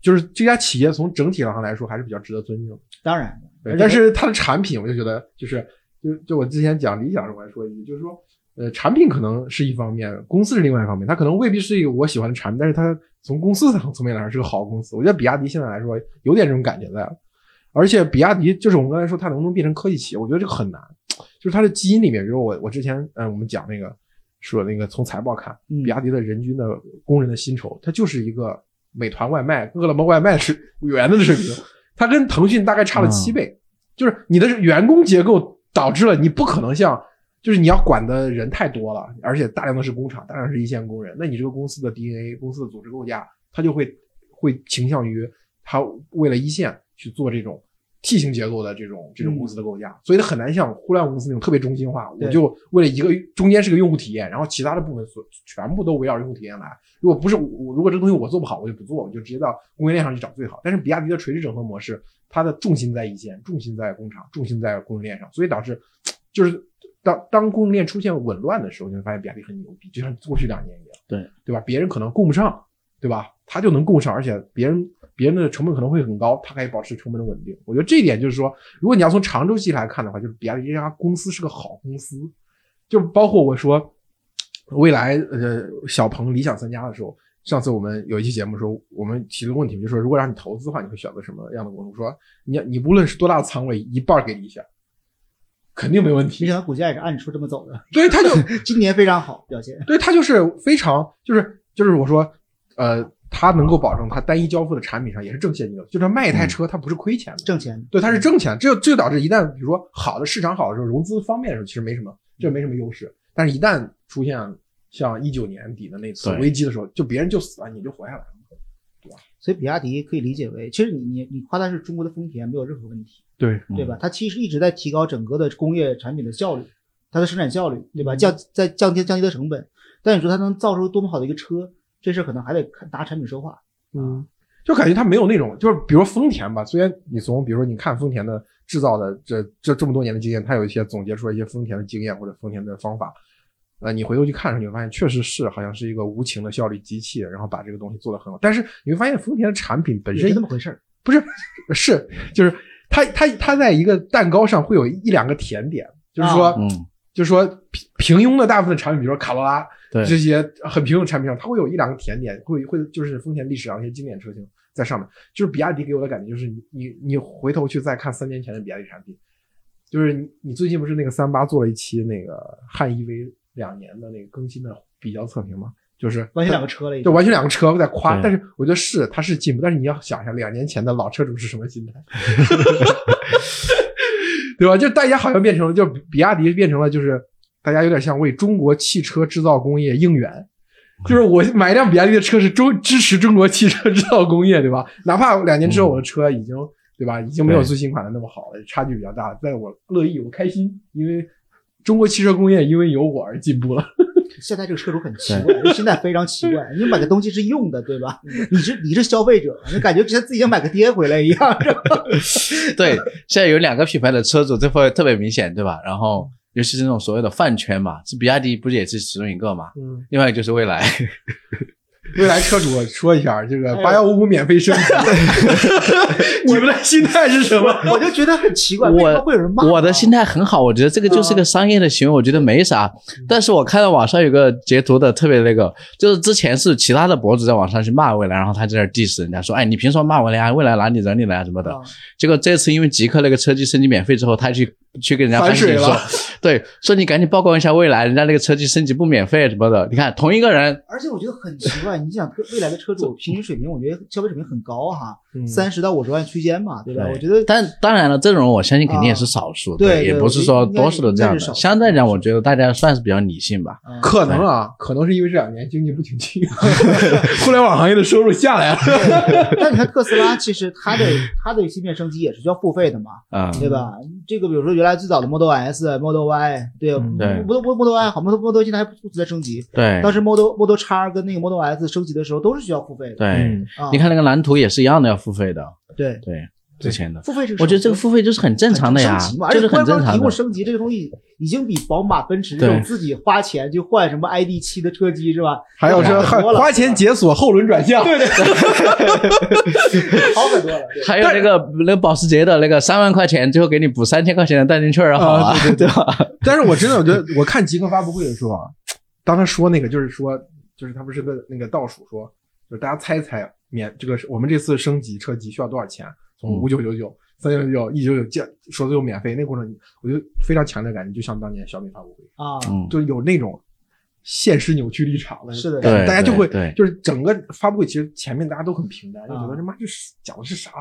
就是这家企业从整体上来说还是比较值得尊敬。当然，但是它的产品，我就觉得就是就就我之前讲理想时候我还说一句，就是说，呃，产品可能是一方面，公司是另外一方面，它可能未必是一个我喜欢的产品，但是它从公司层层面来说是个好公司。我觉得比亚迪现在来说有点这种感觉在了，而且比亚迪就是我们刚才说它能不能变成科技企业，我觉得这个很难，就是它的基因里面，比如我我之前嗯我们讲那个说那个从财报看，嗯比亚迪的人均的工人的薪酬，它就是一个美团外卖、饿了么外卖是员的水平，它跟腾讯大概差了七倍。就是你的员工结构导致了你不可能像，就是你要管的人太多了，而且大量的是工厂，大量是一线工人，那你这个公司的 DNA、公司的组织构架，它就会会倾向于它为了一线去做这种 T 型结构的这种这种公司的构架，所以它很难像互联网公司那种特别中心化，我就为了一个中间是个用户体验，然后其他的部分所全部都围绕用户体验来。如果不是我，如果这个东西我做不好，我就不做，我就直接到供应链上去找最好。但是比亚迪的垂直整合模式，它的重心在一线，重心在工厂，重心在供应链上，所以导致就是当当供应链出现紊乱的时候，你会发现比亚迪很牛逼，就像过去两年一样，对对吧？别人可能供不上，对吧？他就能供上，而且别人别人的成本可能会很高，他可以保持成本的稳定。我觉得这一点就是说，如果你要从长周期来看的话，就是比亚迪这家公司是个好公司，就包括我说未来呃小鹏理想三家的时候。上次我们有一期节目说，我们提了个问题，就说如果让你投资的话，你会选择什么样的公司？我说你你无论是多大的仓位，一半给理想，肯定没问题没。想到股价也是按说这么走的，对，他就 今年非常好表现。对他就是非常就是就是我说，呃，他能够保证它单一交付的产品上也是正现金流，就是卖一台车它不是亏钱的，挣钱，对，它是挣钱。这这就导致一旦比如说好的市场好的时候，融资方面的时候其实没什么，这没什么优势。但是一旦出现像一九年底的那次危机的时候，就别人就死了，你就活下来了。对吧所以比亚迪可以理解为，其实你你你夸它是中国的丰田没有任何问题，对，对吧？它其实一直在提高整个的工业产品的效率，它的生产效率，对吧？降在降低降低的成本。但你说它能造出多么好的一个车，这事可能还得看拿产品说话。嗯，就感觉它没有那种，就是比如丰田吧，虽然你从比如说你看丰田的制造的这这这么多年的经验，它有一些总结出来一些丰田的经验或者丰田的方法，呃，你回头去看的时候，你会发现确实是好像是一个无情的效率机器，然后把这个东西做得很好。但是你会发现丰田的产品本身是那么回事儿。不是是就是它它它在一个蛋糕上会有一两个甜点，就是说、嗯，就是说平平庸的大部分产品，比如说卡罗拉对，这些很平庸的产品上，它会有一两个甜点，会会就是丰田历史上一些经典车型在上面。就是比亚迪给我的感觉就是你你你回头去再看三年前的比亚迪产品，就是你你最近不是那个三八做了一期那个汉 EV 两年的那个更新的比较测评吗？就是完全两个车了已经，对，完全两个车在夸，但是我觉得是它是进步，但是你要想一下两年前的老车主是什么心态，对吧？就大家好像变成了，就比亚迪变成了，就是大家有点像为中国汽车制造工业应援，就是我买一辆比亚迪的车是中支持中国汽车制造工业，对吧？哪怕两年之后我的车已经对吧，已经没有最新款的那么好了，差距比较大，但我乐意，我开心，因为中国汽车工业因为有我而进步了。现在这个车主很奇怪，这心态非常奇怪。你买个东西是用的，对吧？你是你是消费者，你感觉像自己想买个爹回来一样，对，现在有两个品牌的车主，这会特别明显，对吧？然后尤其是那种所谓的饭圈嘛，是比亚迪不是也是其中一个嘛？嗯，另外一个就是蔚来，未来车主说一下，这个哎八幺五五免费升级，你们的心态是什么？我就觉得很奇怪，为什么我会有人骂？我的心态很好，我觉得这个就是个商业的行为，我觉得没啥。嗯但是我看到网上有个截图的特别那个，就是之前是其他的博主在网上去骂蔚来，然后他在那儿 diss 人家说，哎，你凭什么骂未来啊？蔚来哪里惹你了啊什么的。啊结果这次因为极客那个车机升级免费之后，他去去给人家反水省说了，对，说你赶紧报告一下未来，人家那个车机升级不免费什么的。你看同一个人，而且我觉得很奇怪，你想未来的车主平均水平，我觉得消费水平很高哈，嗯三十到五十万区间嘛，对吧？对我觉得但当然了，这种我相信肯定也是少数，啊对也不是说多数都这样相对来讲，我觉得大家算是比较理性吧。嗯可能啊，可能是因为这两年经济不景气，互联网行业的收入下来了。但你看特斯拉，其实它的它的芯片升级也是需要付费的嘛，嗯，对吧？这个比如说原来最早的 Model S、Model Y，对，Model Model Y 好，Model Model 现在还不不在升级，对当时 Model Model X 跟那个 Model S 升级的时候都是需要付费的。对，你看那个蓝图也是一样的，要付费的。对，对，之前的，付费这个我觉得这个付费就是很正常的呀而且就是很官方提供正常的。升级这个东西，已经比宝马、奔驰这种自己花钱去换什么 ID 七的车机是吧？还有这花钱解锁后轮转向，对对，好很多了。对还有那个那个保时捷的那个三万块钱，最后给你补三千块钱的代金券儿好啊，啊对对吧？但是我真的我觉得，我看极客发布会的时候啊，当他说那个，就是说，就是他不是个那个倒数说，就是大家猜一猜免这个我们这次升级车机需要多少钱？从嗯五九九九、三九九九、一九九降，说的就免费，那过程我就非常强烈的感觉，就像当年小米发布会，啊，嗯，就有那种现实扭曲立场的，是的对大家就会就是整个发布会其实前面大家都很平淡，就觉啊得这妈这是讲的是啥？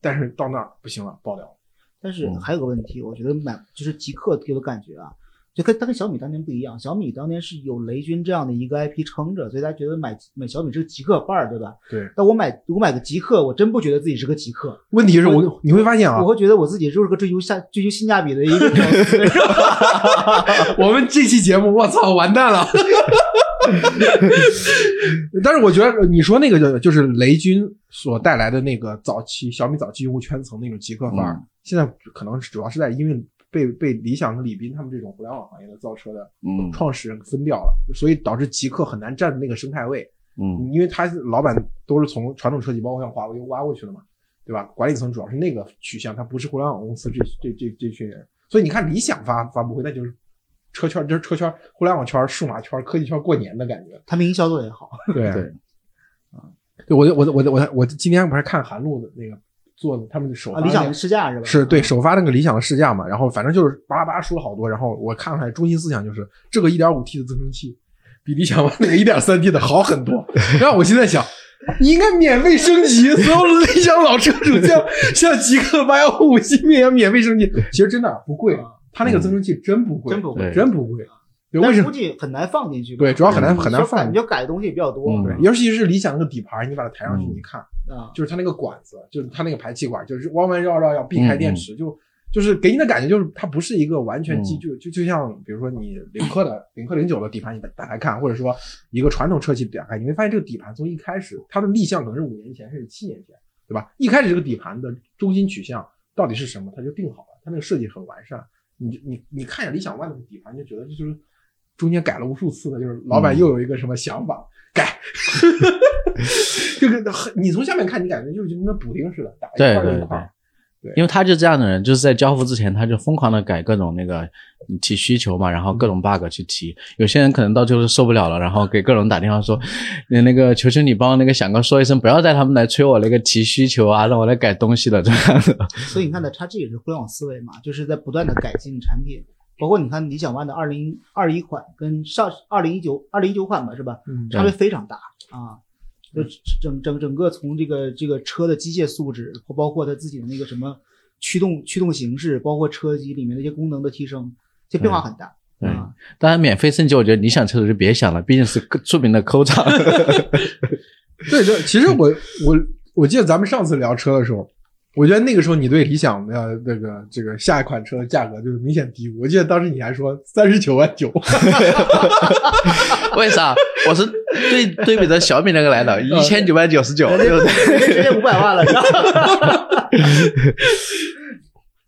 但是到那儿不行了，爆料了。但是嗯还有个问题，我觉得买就是极客给我的感觉啊，就跟它跟小米当年不一样。小米当年是有雷军这样的一个 IP 撑着，所以大家觉得买买小米是个极客范儿，对吧？对，但我买我买个极客，我真不觉得自己是个极客，问题是我你会发现啊我，会觉得我自己就是个追求下追求性价比的一个屌丝，我们这期节目，我操，完蛋了。但是我觉得你说那个就就是雷军所带来的那个早期小米早期用户圈层那种极客范儿，嗯现在可能主要是在因为被被理想和李斌他们这种互联网行业的造车的嗯创始人分掉了，所以导致极客很难占那个生态位。嗯因为他老板都是从传统车企，包括像华为挖过去的嘛，对吧？管理层主要是那个取向，他不是互联网公司这这这这群人。所以你看理想发发布会，那就是车圈，就是车圈、互联网圈、数码圈、科技圈过年的感觉。他们营销做的也好，对对，对我我我我我今天不是看韩露的那个做的他们的首发啊，理想的试驾是吧？是对啊首发那个理想的试驾嘛，然后反正就是巴拉巴拉说了好多，然后我看出来中心思想就是这个 1.5T 的增程器比理想 ONE 那个 1.3T 的好很多。然后我现在想，你应该免费升级，所有的理想老车主像像极客八幺五芯片一样免费升级，其实真的不贵，它那个增程器真不贵，真不贵真不贵。但是估计很难放进去。对主要很难嗯很难放你要改的东西也比较多。嗯对，尤其是理想那个底盘，你把它抬上去，嗯你看，啊，就是它那个管子，就是它那个排气管，就是弯弯绕绕要避开电池，就就是给你的感觉就是它不是一个完全机嗯就就就像比如说你领克的领克零九的底盘你打开看，或者说一个传统车企打开，你会发现这个底盘从一开始它的立项可能是五年前甚至七年前，对吧？一开始这个底盘的中心取向到底是什么，它就定好了，它那个设计很完善。你你你看一下理想 ONE 的底盘，就觉得就是中间改了无数次的，就是老板嗯又有一个什么想法、改。这个很，你从下面看，你感觉就是跟那补丁似的，打一对对块儿一块儿。对因为他就这样的人，就是在交付之前他就疯狂的改各种那个提需求嘛，然后各种 bug 去提。有些人可能到最后受不了了，然后给各种打电话说，那那个求求你帮那个响哥说一声，不要带他们来催我那个提需求啊，让我来改东西的这样的。所以你看的，他这也是互联网思维嘛，就是在不断的改进产品。包括你看理想 ONE 的二零二一款跟上二零一九二零一九款吧，是吧？嗯差别非常大啊。就整整整个从这个这个车的机械素质，包括它自己的那个什么驱动驱动形式，包括车机里面的一些功能的提升，这变化很大对啊。当然，免费升级，我觉得理想车主就别想了，毕竟是著名的抠厂。对对，其实我我我记得咱们上次聊车的时候，我觉得那个时候你对理想的那个这个下一款车的价格就是明显低估。我记得当时你还说三十九万九，为啥？我是对对比着小米那个来的，一千九百九十九，对不对？五百万了，你知道吗？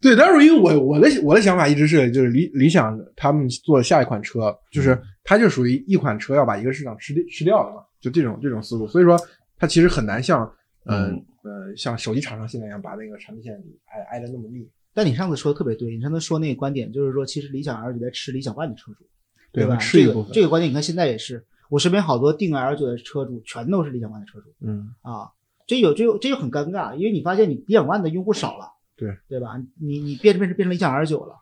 对，但是因为我我的我的想法一直是，就是理理想他们做下一款车，就是它就属于一款车要把一个市场吃掉吃掉的嘛，就这种这种思路，所以说它其实很难像呃嗯呃像手机厂商现在一样把那个产品线挨挨得那么密。但你上次说的特别对，你上次说那个观点就是说，其实理想 L 九在吃理想 ONE 的车主，对吧？这个吃一部分这个观点，你看现在也是，我身边好多订 L 九的车主全都是理想 ONE 的车主嗯，啊，这有这有这就很尴尬，因为你发现你理想 ONE 的用户少了。对对吧？你你变变成变成理想 L 九了，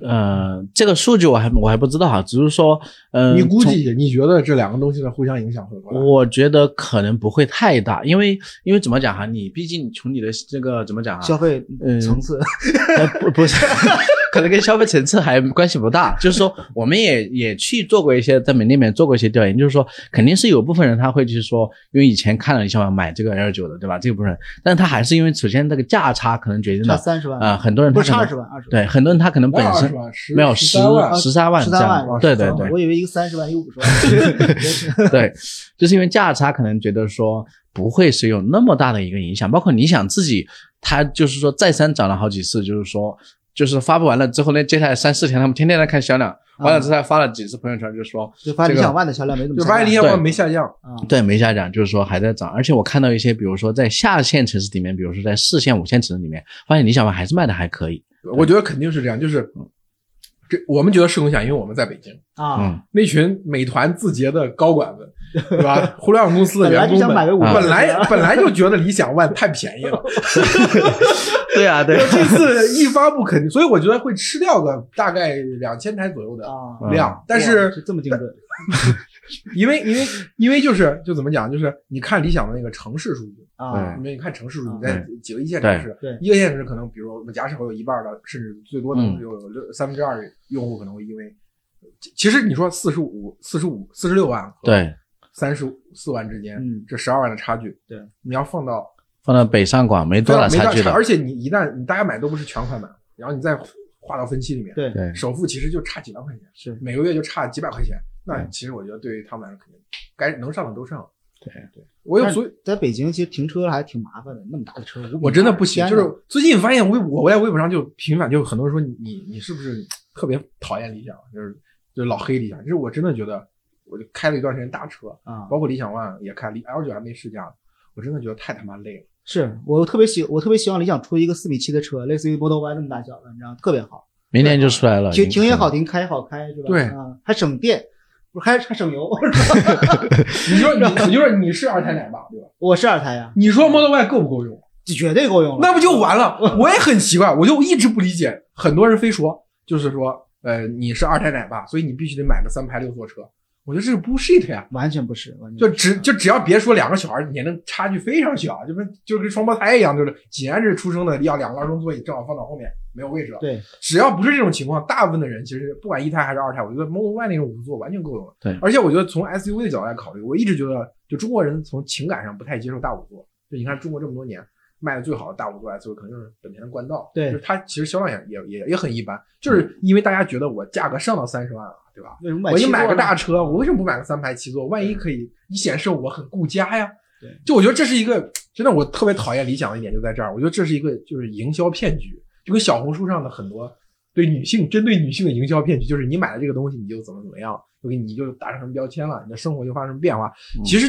呃，这个数据我还我还不知道哈，只是说，呃，你估计你觉得这两个东西的互相影响会多大？我觉得可能不会太大，因为因为怎么讲哈，你毕竟从你的这个怎么讲啊，消费嗯层次，呃不不是，可能跟消费层次还关系不大。就是说，我们也也去做过一些在门店里面做过一些调研，就是说，肯定是有部分人他会去说，因为以前看了一下嘛买这个 L 九的，对吧？这部分人，但是他还是因为首先这个价差可能决定了三十万啊、很多人不是差二十万，二十万，对，很多人他可能本身没有十万，十三万这十三万样，对对对。我以为一个三十万，一个五十万，对，就是因为价差，可能觉得说不会是有那么大的一个影响。包括你想自己，他就是说再三涨了好几次，就是说，就是发布完了之后那，接下来三四天他们天天在看销量，完了之后还发了几次朋友圈，就说就发这个理想 ONE 的销量没怎么就，发现理想 ONE 没下降，啊，对没下降，就是说还在涨。而且我看到一些，比如说在下线城市里面，比如说在四线、五线城市里面，发现理想 ONE 还是卖的还可以。我觉得肯定是这样，就是这我们觉得受影响，因为我们在北京，啊，嗯，那群美团字节的高管们，对吧？互联网公司的 本来员工就想买个五们，啊本来本来就觉得理想 ONE 太便宜了，对啊，对这次一发布肯定，所以我觉得会吃掉个大概两千台左右的啊，量，但是是这么精准，因为因为因为就是就怎么讲，就是你看理想的那个城市数据，啊。因为你看城市数据，在几个一线城市，对。对一个一线城市可能，比如我们假设会有一半的，甚至最多的嗯。有六三分之二用户可能会因为，其其实你说四十五、四十五、四十六万，对，三十四万之间，嗯。这十二万的差距，对，你要放到放到北上广没多大差距的。而且你一旦你大家买都不是全款买，然后你再划到分期里面，对对，首付其实就差几万块钱，是每个月就差几百块钱，那其实我觉得对于他们来说，肯定该能上的都上。对对，我有但所以。在北京其实停车还挺麻烦的，那么大的车，我真的不行，就是最近发现微我在微博上就频繁就很多人说你你你是不是特别讨厌理想，就是就是老黑理想。就是我真的觉得，我就开了一段时间大车，啊，包括理想 ONE 也开，L 九还没试驾，我真的觉得太他妈累了。是我特别喜我特别希望理想出一个四米七的车，类似于 Model Y 那么大小的，你知道，特别好，明年就出来了，停停也好停，开也好开，是吧？对啊，还省电，不是还还省油。你说你你就是你是二胎奶爸对吧？我是二胎呀，你说 Model Y 够不够用？这绝对够用了，那不就完了？我也很奇怪，我就一直不理解，很多人非说就是说，呃，你是二胎奶爸，所以你必须得买个三排六座车。我觉得这是 bullshit 呀。完全不是，完全就只就只要别说两个小孩年龄差距非常小，就跟就跟双胞胎一样，就是几年制出生的，要两个儿童座椅正好放到后面没有位置了。对只要不是这种情况，大部分的人其实不管一胎还是二胎，我觉得 Model Y 那种五座完全够用了。对而且我觉得从 SUV 的角度来考虑，我一直觉得就中国人从情感上不太接受大五座。就你看中国这么多年卖的最好的大五座 SUV 可能就是本田的冠道，对就是它其实销量也也也也很一般，就是因为大家觉得我价格上到三十万了，对吧？为什么买我一买个大车，我为什么不买个三排七座？万一可以你显示我很顾家呀？对，就我觉得这是一个真的，我特别讨厌理想的一点就在这儿。我觉得这是一个就是营销骗局，就跟小红书上的很多对女性针对女性的营销骗局，就是你买了这个东西你就怎么怎么样，就给你就打上什么标签了，你的生活就发生变化。嗯其实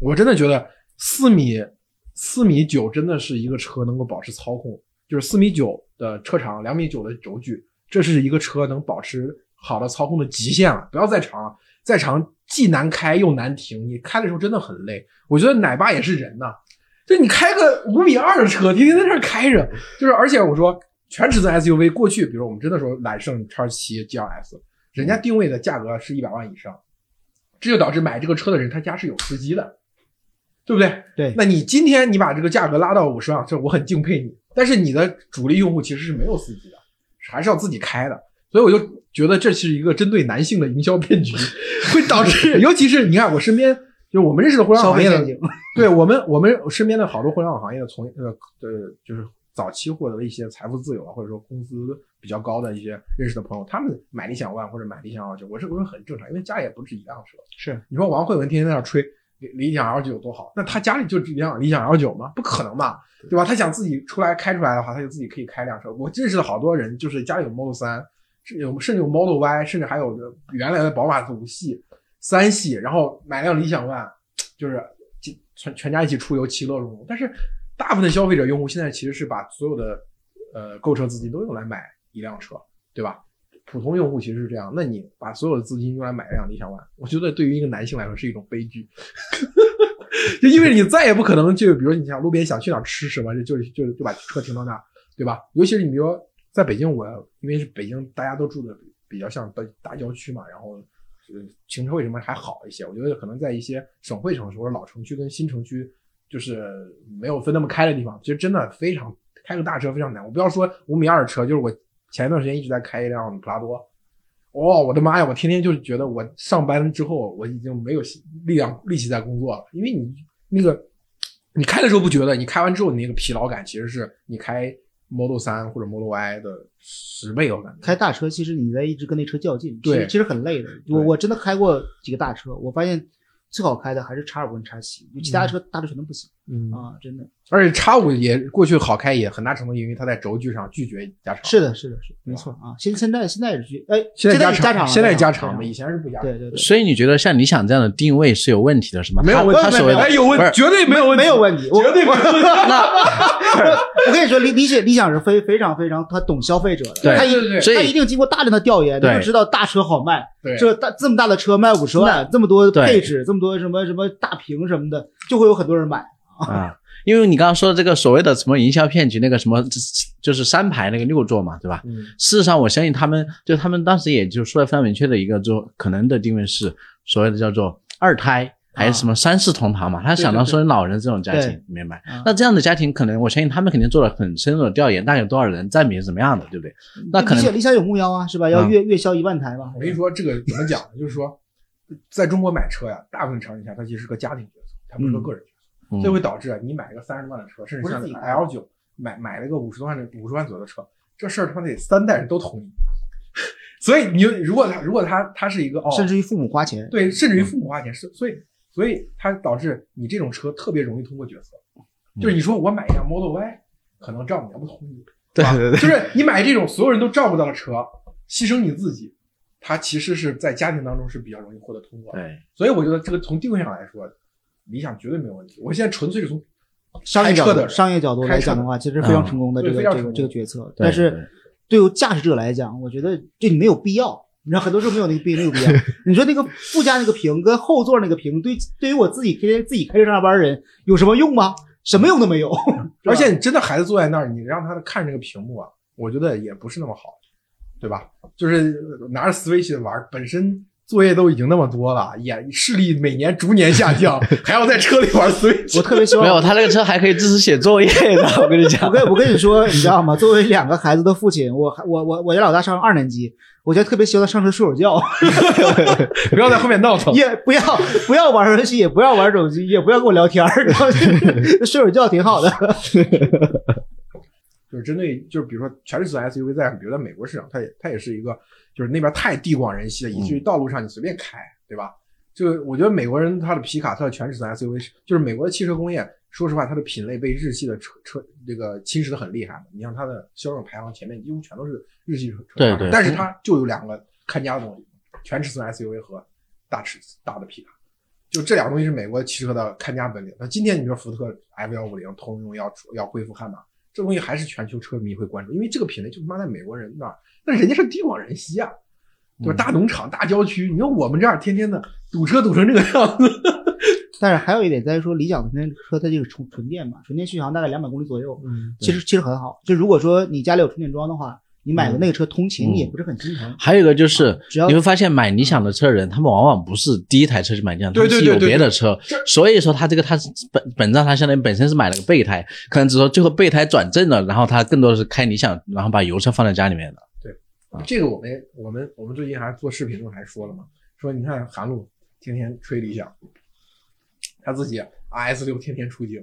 我真的觉得四米四米九真的是一个车能够保持操控，就是四米九的车长，两米九的轴距，这是一个车能保持好的操控的极限了。不要再长了，再长既难开又难停，你开的时候真的很累。我觉得奶爸也是人呐，就你开个五米二的车，天天在这开着，就是而且我说全尺寸 SUV 过去，比如我们真的说揽胜叉七 GLS，人家定位的价格是一百万以上，这就导致买这个车的人他家是有司机的，对不对？对那你今天你把这个价格拉到五十万，这我很敬佩你。但是你的主力用户其实是没有司机的，还是要自己开的。所以我就觉得这是一个针对男性的营销骗局，会导致，尤其是你看我身边，就是我们认识的互联网行业的对我们我们身边的好多互联网行业的从呃呃就是早期获得了一些财富自由啊，或者说工资比较高的一些认识的朋友，他们买理想 ONE 或者买理想 L 九，我是我说很正常，因为家里也不是一辆车。是你说王慧文天天在那儿吹理理想 L 九有多好，那他家里就理想理想 L 九吗？不可能吧，对吧？他想自己出来开出来的话，他就自己可以开辆车。我认识的好多人，就是家里有 Model 三，是有甚至有 Model Y，甚至还有的原来的宝马五系、三系，然后买辆理想 ONE，就是全全家一起出游，其乐融融。但是大部分的消费者用户现在其实是把所有的呃购车资金都用来买一辆车，对吧？普通用户其实是这样，那你把所有的资金用来买一辆理想 ONE，我觉得对于一个男性来说是一种悲剧，就因为你再也不可能就比如你想路边想去哪儿吃什么，就就就就把车停到那儿，对吧？尤其是你比如说在北京，我因为是北京，大家都住的比较像大大郊区嘛，然后呃停车位什么还好一些。我觉得可能在一些省会城市或者老城区跟新城区，就是没有分那么开的地方，其实真的非常开个大车非常难。我不要说五米二的车，就是我前一段时间一直在开一辆普拉多，哇、我的妈呀！我天天就是觉得我上班之后我已经没有力量力气在工作了，因为你那个你开的时候不觉得，你开完之后你那个疲劳感其实是你开 Model 三或者 Model Y 的十倍，我感觉。开大车，其实你在一直跟那车较劲，对其实其实很累的。我我真的开过几个大车，我发现最好开的还是叉五跟叉七，其他车大车全都不行嗯，啊，真的而且叉五也过去好开，也很大程度因为它在轴距上拒绝加长。是的，是的，是的没错啊。现现在现在是拒，哎，现在加加长了，现在加长了长了，以前是不加长。对对对，所以你觉得像理想这样的定位是有问题的，是吗？没有问题，他所谓的哎有问题绝对没有问题，没有问题，我绝对没有问题。我跟你说，理理想理想是非非常非常他懂消费者的，对他一他一定经过大量的调研，他就知道大车好卖，对这大这么大的车卖五十万，这么多配置，这么多什么什么大屏什么的，就会有很多人买。啊，因为你刚刚说的这个所谓的什么营销骗局，那个什么就是三排那个六座嘛，对吧？嗯，事实上，我相信他们就他们当时也就说的非常明确的一个，就可能的定位是所谓的叫做二胎。还是什么三世同堂嘛？他想到说老人这种家庭对，明白啊？那这样的家庭，可能我相信他们肯定做了很深入的调研，大概有多少人，占比是怎么样的，对不对？那可能理想理想有目标啊，是吧？要嗯月月销一万台嘛。我跟你说，这个怎么讲呢？就是说，在中国买车呀，大部分场景下它其实是个家庭决策，它不是个个人决这会导致啊，你买一个三十万的车，甚至像 L 九买买了个五十多万的五十万左右的车，这事儿他妈得三代人都同意。所以你如果他如果他他是一个哦，甚至于父母花钱，对，甚至于父母花钱是，所以所以它导致你这种车特别容易通过决策，就是你说我买一辆 Model Y，可能丈母娘不同意，对对对。就是你买这种所有人都照顾到的车，牺牲你自己，它其实是在家庭当中是比较容易获得通过的。对，所以我觉得这个从定位上来说，理想绝对没有问题。我现在纯粹是从商业角度商业角度来讲的话，其实非常成功的嗯这个这个这个决策。但是对于驾驶者来讲，我觉得这你没有必要。你知道，很多时候没有那个必没有必要。你说那个副驾那个屏跟后座那个屏，对对于我自己天天自己开车上下班的人有什么用吗？什么用都没有。而且你真的孩子坐在那儿，你让他看这个屏幕啊，我觉得也不是那么好，对吧？就是拿着 Switch 玩，本身作业都已经那么多了，眼视力每年逐年下降，还要在车里玩 Switch。我特别希望没有，他那个车还可以支持写作业的，我跟你讲我。跟我跟你说，你知道吗？作为两个孩子的父亲，我还我我我家老大上二年级，我就特别希望他上车睡会儿觉 不要在后面闹腾。也不要不要玩游戏，也不要玩手机，也不要跟我聊天儿，然后睡会儿觉挺好的。就是针对，就是比如说全尺寸 SUV 在，比如在美国市场，它也它也是一个，就是那边太地广人稀了，以至于道路上你随便开，对吧？这个我觉得美国人他的皮卡特全尺寸 SUV 是，就是美国的汽车工业，说实话，它的品类被日系的车车这个侵蚀的很厉害。你像它的销售排行前面几乎全都是日系车车，对对但是它就有两个看家的东西，全尺寸 SUV 和大尺大的皮卡。就这两个东西是美国汽车的看家本领。那今天你说福特 F 幺五零通用要要恢复悍马，这东西还是全球车迷会关注，因为这个品类就他妈在美国人那儿，那人家是地广人稀啊，对吧？大农场、大郊区，你说我们这儿天天的堵车堵成这个样子，但是还有一点在于说，理想那车它就是纯纯电嘛，纯电续航大概两百公里左右，嗯其实其实很好。就如果说你家里有充电桩的话，你买个那个车通勤嗯也不是很经常。还有一个就是只要你会发现买理想的车的人，他们往往不是第一台车就买理想，他们是有别的车，所以说他这个他是本本质上他相当于本身是买了个备胎，可能只说最后备胎转正了，然后他更多的是开理想，然后把油车放在家里面的。对这个我们我们我们最近还做视频的时候还说了嘛，说你看韩露天天吹理想，他自己 RS 六天天出镜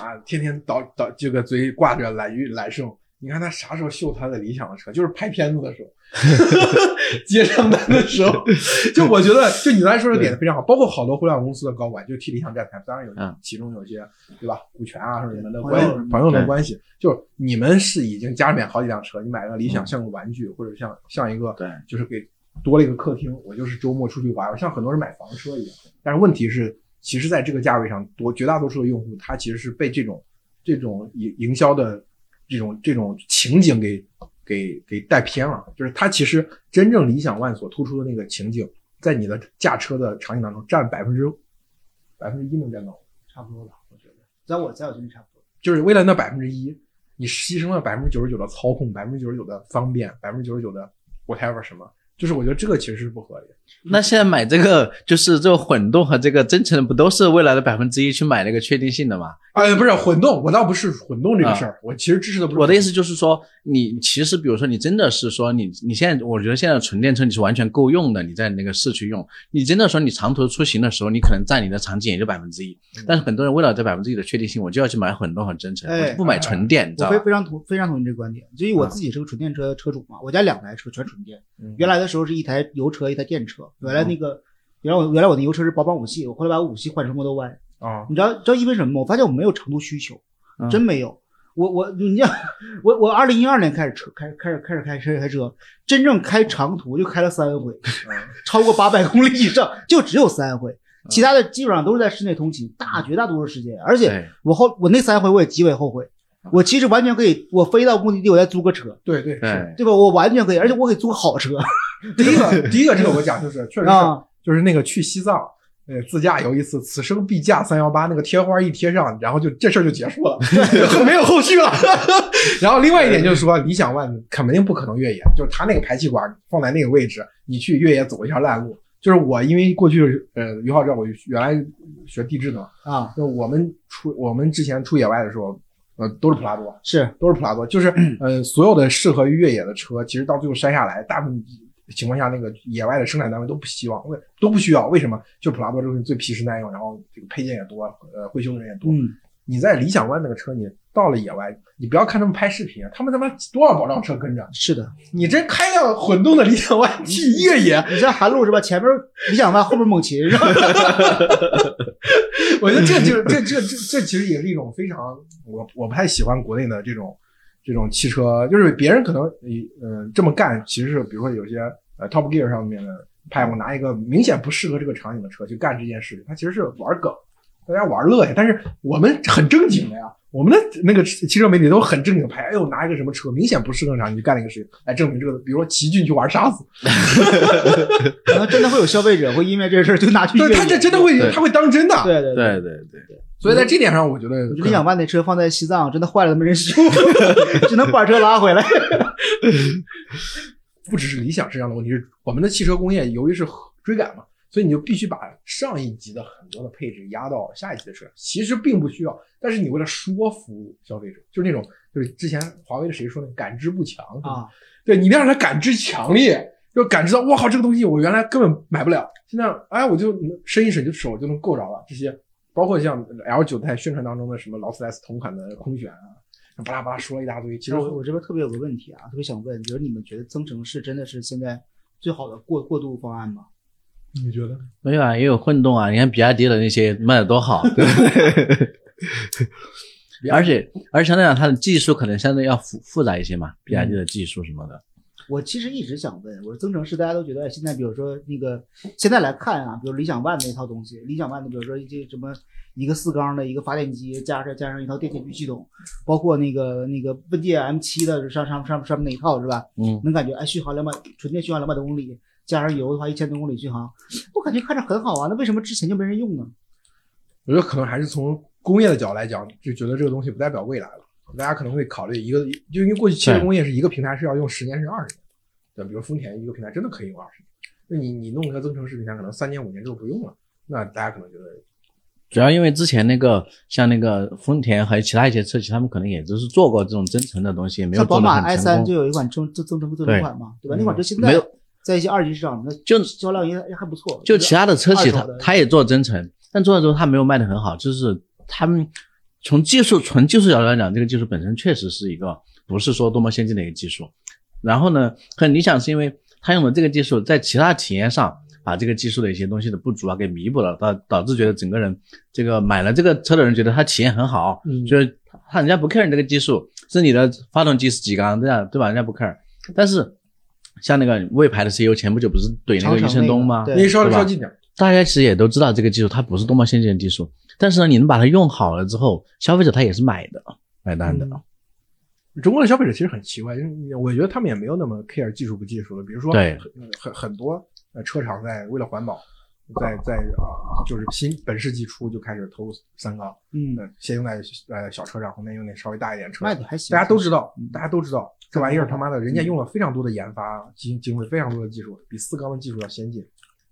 啊，天天倒倒这个嘴挂着揽玉揽胜，你看他啥时候秀他的理想的车？就是拍片子的时候，接账单的时候。就我觉得，就你刚才说的点非常好，包括好多互联网公司的高管就替理想站台，当然有嗯。其中有些对吧，股权啊什么的那关系朋友的关系，就是你们是已经家里面好几辆车，你买了理想像个玩具，或者像像一个对。就是给多了一个客厅，我就是周末出去玩，像很多人买房车一样。但是问题是，其实在这个价位上，多绝大多数的用户他其实是被这种这种营营销的这种这种情景给给给带偏了。就是他其实真正理想 ONE 所突出的那个情景，在你的驾车的场景当中占百分之百分之一能占到，差不多吧，我觉得，在我在我这里差不多。就是为了那百分之一，你牺牲了百分之九十九的操控，百分之九十九的方便，百分之九十九的 whatever 什么，就是我觉得这个其实是不合理的。那现在买这个就是这个混动和这个增程，不都是未来的百分之一去买那个确定性的吗？啊，不是混动，我倒不是混动这个事儿，我其实支持的不是。我的意思就是说，你其实比如说你真的是说你你现在，我觉得现在纯电车你是完全够用的，你在那个市区用，你真的说你长途出行的时候，你可能占你的场景也就百分之一。但是很多人为了这百分之一的确定性，我就要去买混动和增程，哎我就不买纯电，你知我非道吧？非常同非常同意这个观点，就因为我自己是个纯电车车主嘛，我家两台车全纯电。嗯原来的时候是一台油车，一台电车。原来那个，原来我原来我的油车是宝马五系，我后来把五系换成 Model Y。啊，你知道知道因为什么吗？我发现我没有长途需求，嗯真没有。我我你像我我二零一二年开始车开开始开始开车开车，真正开长途就开了三回，超过八百公里以上就只有三回，其他的基本上都是在室内通勤，大绝大多数时间。而且我后我那三回我也极为后悔，我其实完全可以，我飞到目的地我再租个车，对对是。对，对吧？我完全可以，而且我可以租个好车第一个第一个这个我讲就是确实是啊。就是那个去西藏。呃，自驾游一次，此生必驾三幺八，那个贴花一贴上，然后就这事儿就结束了，没有后续了。然后另外一点就是说，理想 ONE 肯定不可能越野，就是它那个排气管放在那个位置，你去越野走一下烂路。就是我因为过去呃于浩知道我原来学地质的嘛，啊，就我们出我们之前出野外的时候，呃都是普拉多，是都是普拉多，就是呃所有的适合于越野的车，其实到最后筛下来，大部分情况下那个野外的生产单位都不希望，为都不需要，为什么？就普拉多这个东西最皮实耐用，然后这个配件也多，呃会修的人也多。嗯，你在理想 ONE 那个车，你到了野外，你不要看他们拍视频，他们他妈多少保障车跟着，是的。你这开辆混动的理想 ONE 去越野，你像韩路是吧？前面理想 ONE，后面猛禽是吧？我觉得这就是这这这这其实也是一种非常我我不太喜欢国内的这种这种汽车，就是别人可能嗯、呃、这么干，其实是比如说有些呃 Top Gear 上面的派我拿一个明显不适合这个场景的车去干这件事情，他其实是玩梗，大家玩乐呀。但是我们很正经的呀，我们的那个汽车媒体都很正经的拍，哎呦拿一个什么车明显不适合场景去干了一个事情，来证明这个，比如说奇骏去玩沙子，可能真的会有消费者会因为这事儿就拿去对。他这真的会他会当真的。对对对对对，所以在这点上，我觉得理想 ONE 那车放在西藏真的坏了，没人修，只能把车拉回来。不只是理想是这样的问题，是我们的汽车工业由于是追赶嘛，所以你就必须把上一级的很多的配置压到下一级的车上。其实并不需要，但是你为了说服消费者，就是那种就是之前华为的谁说的感知不强啊，对你一定要让他感知强烈，就感知到我靠这个东西我原来根本买不了，现在哎我就伸一伸就手就能够着了。这些包括像 L 九在宣传当中的什么劳斯莱斯同款的空悬啊，巴拉巴拉说了一大堆，其实我我这边特别有个问题啊，特别想问，就是你们觉得增程式真的是现在最好的过过渡方案吗？你觉得？没有啊，也有混动啊。你看比亚迪的那些卖的多好，对不对？而且而且相对来讲，它的技术可能相对要复复杂一些嘛，比亚迪的技术什么的。我其实一直想问，我说增程式大家都觉得哎现在比如说那个现在来看啊，比如理想 ONE 那套东西，理想 ONE 的比如说这什么一个四缸的一个发电机，加上加上一套电解局系统，包括那个那个问界 M 7的上上上上面那一套是吧？嗯，能感觉哎续航两百，纯电续航两百多公里，加上油的话一千多公里续航，我感觉看着很好啊，那为什么之前就没人用呢？我觉得可能还是从工业的角度来讲，就觉得这个东西不代表未来了。大家可能会考虑一个，就因为过去汽车工业是一个平台是要用十年甚至二十年，对，比如丰田一个平台真的可以用二十年，那你你弄一个增程式平台，可能三年五年之后不用了，那大家可能觉得主要因为之前那个像那个丰田还有其他一些车企，他们可能也都是做过这种增程的东西，没有像宝马 i 三就。有一款增增增程增程款嘛，对吧？那款车现在没有在一些二级市场，那就销量也也还不错。就其他的车企，它二手的它也做增程，但做了之后它没有卖的很好，就是他们从技术纯技术角度来讲，这个技术本身确实是一个不是说多么先进的一个技术。然后呢，很理想是因为他用的这个技术在其他体验上把这个技术的一些东西的不足啊给弥补了，导导致觉得整个人这个买了这个车的人觉得他体验很好，嗯就是他人家不 care 你这个技术是你的发动机是几缸这样对吧？人家不 care，但是像那个魏牌的 CEO 前不久不是怼那个余承东吗？你稍微对吧稍近点，大家其实也都知道这个技术它不是多么先进的技术，但是呢，你能把它用好了之后，消费者他也是买的，买单的。嗯中国的消费者其实很奇怪，就是我觉得他们也没有那么 care 技术不技术的。比如说，对很很很多呃车厂在为了环保，在在啊，就是新本世纪初就开始投入三缸，嗯，呃，先用在呃小车上，后面用那稍微大一点车上。卖的还行，大家都知道嗯，大家都知道，这玩意儿他妈的，人家用了非常多的研发经经费，非常多的技术，比四缸的技术要先进，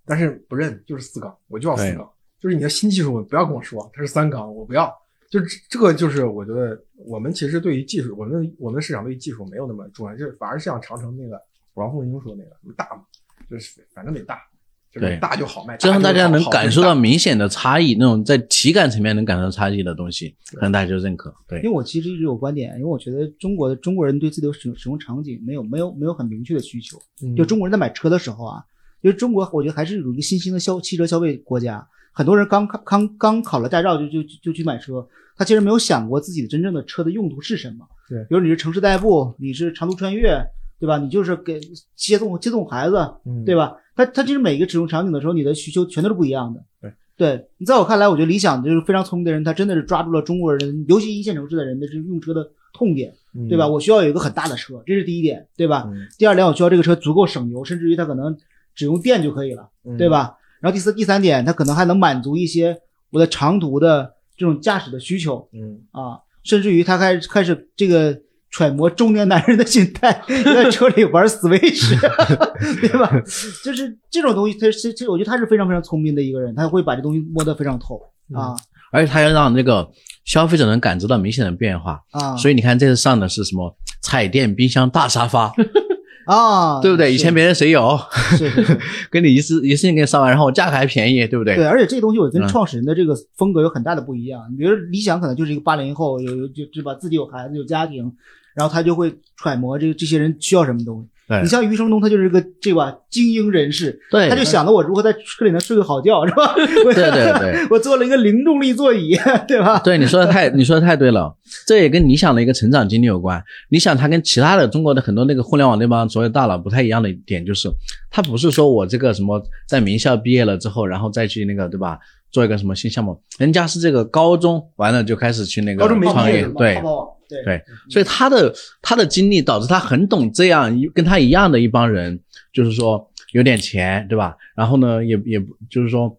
但是不认，就是四缸，我就要四缸，就是你的新技术，不要跟我说它是三缸，我不要。就是这这个，就是我觉得我们其实对于技术，我们我们市场对于技术没有那么重要，就是反而像长城那个王凤英说那个什么大嘛，就是反正得大，就是对大就好卖，就让大家能感受到。明显的差异，那种在体感层面能感受到差异的东西，可能大家就认可。对因为，我其实一直有观点，因为我觉得中国的中国人对自己的使用使用场景没有没有没有很明确的需求。嗯就中国人在买车的时候啊，因为中国我觉得还是有一个新兴的消汽车消费国家，很多人刚刚刚刚考了驾照就就就就去买车，他其实没有想过自己的真正的车的用途是什么。对比如你是城市代步，你是长途穿越，对吧？你就是给接送接送孩子，嗯对吧？他他其实每个使用场景的时候，你的需求全都是不一样的。对，对你在我看来，我觉得理想就是非常聪明的人，他真的是抓住了中国人，尤其一线城市的人的这个用车的痛点，嗯对吧？我需要有一个很大的车，这是第一点，对吧？嗯第二点，我需要这个车足够省油，甚至于它可能只用电就可以了，嗯对吧？然后第四、第三点，它可能还能满足一些我的长途的这种驾驶的需求嗯啊，甚至于他开始开始这个揣摩中年男人的心态，在车里玩 Switch，对吧？就是这种东西，他是这我觉得他是非常非常聪明的一个人，他会把这东西摸得非常透啊而且他要让这个消费者能感知到明显的变化。啊，所以你看，这次上的是什么彩电、冰箱、大沙发，啊，对不对？以前别人谁有？是是是。给 你一次一次性给你上完，然后我价格还便宜，对不对？对，而且这个东西我跟嗯创始人的这个风格有很大的不一样。你比如理想可能就是一个八零后，有有就对吧自己有孩子有家庭，然后他就会揣摩这这些人需要什么东西。对你像余承东，他就是个这吧精英人士，对他就想着我如何在车里能睡个好觉，是吧？对对对对，我做了一个零重力座椅，对吧？对，你说的太，你说的太对了，这也跟理想的一个成长经历有关。理想它跟其他的中国的很多那个互联网那帮所谓大佬不太一样的一点，就是他不是说我这个什么在名校毕业了之后，然后再去那个对吧，做一个什么新项目，人家是这个高中完了就开始去那个创业对对对，所以他的他的经历导致他很懂这样一跟他一样的一帮人，就是说有点钱，对吧？然后呢，也也就是说。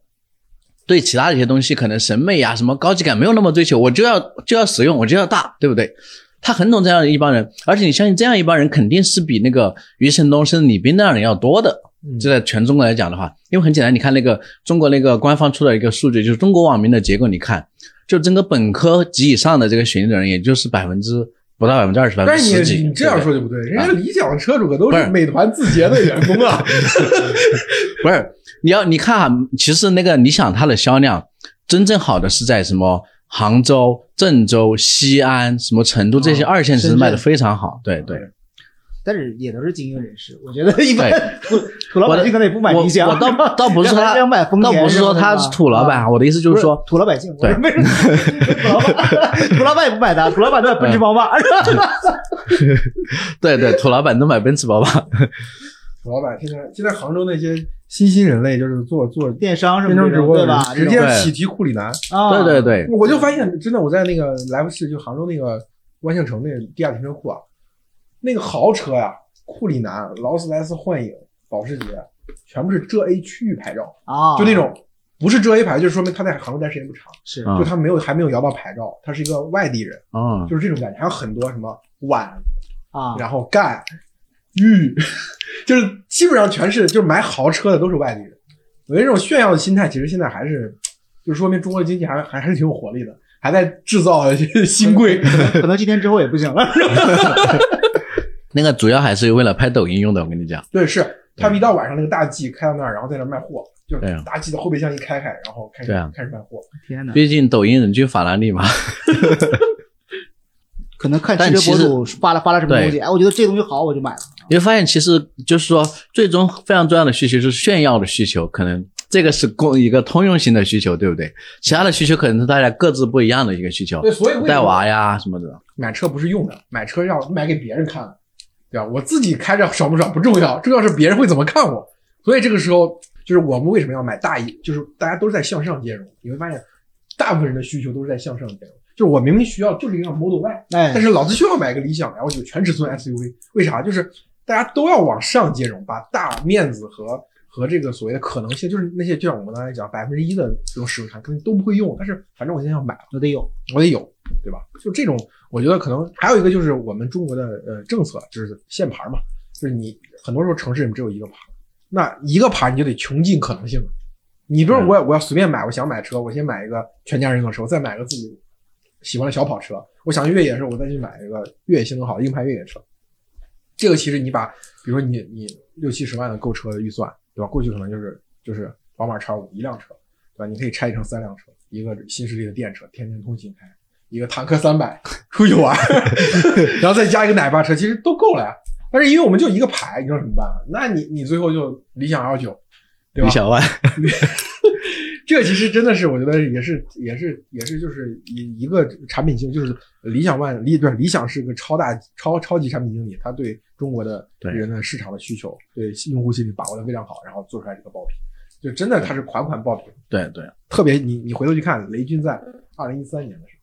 对其他的一些东西，可能审美啊、什么高级感没有那么追求，我就要就要实用，我就要大，对不对？他很懂这样的一帮人，而且你相信这样一帮人肯定是比那个余承东甚至李斌那样人要多的。嗯这在全中国来讲的话，因为很简单，你看那个中国那个官方出的一个数据，就是中国网民的结构，你看，就整个本科及以上的这个学历的人，也就是百分之不到百分之二十，百分但是之十几。你你这样说就不对，人家理想的车主可都是是美团字节的员工啊。不是，你要你看啊，其实那个理想它的销量真正好的是在什么杭州、郑州、西安、什么成都这些哦二线城市卖的非常好。对对，但是也都是精英人士，我觉得一般 土土老百姓可能也不买我理想，我倒倒不是说他想买丰田倒不是说他是土老板，啊我的意思就是说，土老百姓，对为什么土老板 土老板也不买单，土老板都买奔驰宝马，对对，土老板都买奔驰宝马。土老板现在现在杭州那些新兴人类，就是做做电商什么直播的对吧？直接喜提库里南。啊，对对对，我就发现，真的我在那个来福士，就杭州那个万象城那个地下停车库啊，那个豪车呀、库里南、劳斯莱斯幻影、保时捷，全部是浙 A 区域牌照，啊，就那种不是浙 A 牌，就是说明他在杭州待时间不长，是啊就他没有还没有摇到牌照，他是一个外地人，啊，就是这种感觉。还有很多什么皖，啊，然后赣、豫，就是基本上全是就是买豪车的都是外地人。我觉得这种炫耀的心态，其实现在还是，就是说明中国经济还还还是挺有活力的，还在制造新贵。可能今天之后也不行了。那个主要还是为了拍抖音用的，我跟你讲。对，是他们一到晚上那个大 G 开到那儿，然后在那卖货，就是大 G 的后备箱一开开，然后开始、开始卖货。天哪，毕竟抖音人均法拉利嘛。可能看汽车博主发了发了什么东西，哎，我觉得这东西好，我就买了。你会发现，其实就是说，最终非常重要的需求是炫耀的需求，可能这个是共一个通用型的需求，对不对？其他的需求可能是大家各自不一样的一个需求对，，所以带娃呀什么的。买车不是用的，买车要买给别人看的，对吧？我自己开着爽不爽不重要，重要是别人会怎么看我。所以这个时候，就是我们为什么要买大一，就是大家都是在向上兼容。你会发现，大部分人的需求都是在向上兼容。就是我明明需要就是一辆 Model Y，哎但，是老子需要买个理想 L 九全尺寸 SUV，为啥？就是大家都要往上兼容，把大面子和和这个所谓的可能性，就是那些就像我们刚才讲百分之一的这种使用场景都不会用，但是反正我现在要买了，我得有。我得有，对吧？就这种，我觉得可能还有一个就是我们中国的呃政策，就是限牌嘛，就是你很多时候城市里面只有一个牌，那一个牌你就得穷尽可能性。你比如我我要随便买，我想买车，我先买一个全家人用的车，我再买个自己喜欢的小跑车。我想越野的时候，我再去买一个越野性能好的硬派越野车。这个其实你把，比如说你你六七十万的购车的预算，对吧？过去可能就是就是宝马叉五一辆车，对吧？你可以拆成三辆车，一个新势力的电车，天天通勤开；一个坦克三百 出去玩，然后再加一个奶爸车，其实都够了呀。但是因为我们就一个牌，你说怎么办？那你你最后就理想 L 九，对吧？李小万，这其实真的是，我觉得也是，也是，也是，就是一一个产品经，就是理想 ONE 理对理想是个超大超超级产品经理，他对中国的人的市场的需求，对用户心理把握的非常好，然后做出来这个爆品，就真的它是款款爆品。对对，特别你你回头去看，雷军在二零一三年的时候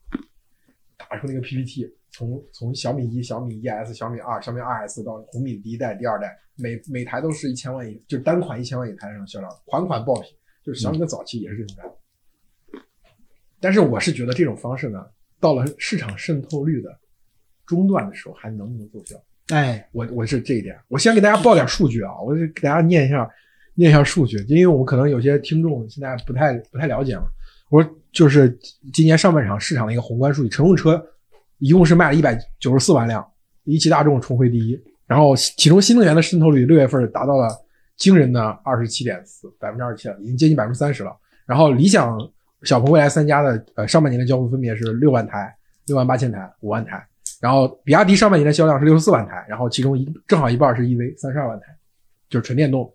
打出那个 PPT，从从小米一、小米 ES、小米二、小米 2S 到红米第一代、第二代，每每台都是一千万以，就是单款一千万一台上销量，款款爆品。就是小米的早期也是这种感觉。但是我是觉得这种方式呢，到了市场渗透率的中段的时候，还能不能奏效？哎，我我是这一点。我先给大家报点数据啊，我就给大家念一下念一下数据，因为我们可能有些听众现在不太不太了解嘛。我说就是今年上半场市场的一个宏观数据，乘用车一共是卖了一百九十四万辆，一汽大众重回第一，然后其中新能源的渗透率六月份达到了惊人的二十七点四百分之二十七了，已经接近百分之三十了。然后理想、小鹏、蔚来三家的呃上半年的交付分别是六万台、六万八千台、五万台。然后比亚迪上半年的销量是六十四万台，然后其中一正好一半是 EV，三十二万台，就是纯电动。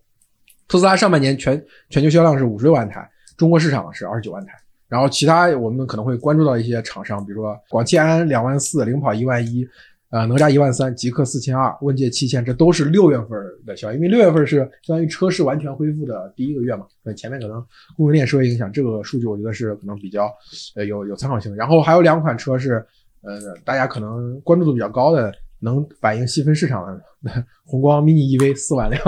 特斯拉上半年全全球销量是五十六万台，中国市场是二十九万台。然后其他我们可能会关注到一些厂商，比如说广汽安两万四，领跑一万一，呃，哪吒一万三，极氪四千二，问界七千，这都是六月份的销量，因为六月份是相当于车市完全恢复的第一个月嘛，对，前面可能供应链受影响，这个数据我觉得是可能比较呃有有参考性。然后还有两款车是呃大家可能关注度比较高的，能反映细分市场的 宏光 mini EV 四万辆，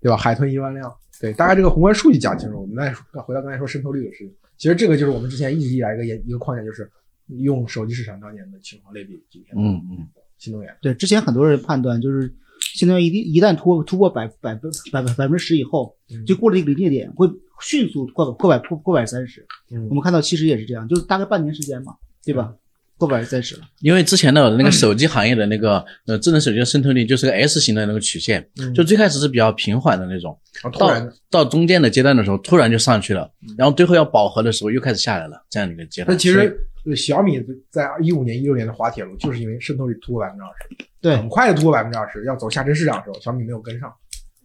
对吧？海豚一万辆，对，大概这个宏观数据讲清楚，我们再回到刚才说渗透率的事情。其实这个就是我们之前一直以来一个研一个框架，就是用手机市场当年的情况类比今天的嗯嗯，新能源。对，之前很多人判断就是，新能源一定一旦突突破百百分百百百分之十以后，嗯就过了一个临界点，会迅速破破百破破百三十。嗯我们看到其实也是这样，就是大概半年时间嘛，对吧？破百三十了。因为之前的那个手机行业的那个呃智能手机的渗透率就是个 S 型的那个曲线，嗯就最开始是比较平缓的那种，到然后突然到中间的阶段的时候突然就上去了，然后最后要饱和的时候又开始下来了，这样的一个阶段。那其实呃小米在一五年、一六年的滑铁卢，就是因为渗透率突破百分之二十，对很快的突破百分之二十，要走下沉市场的时候，小米没有跟上，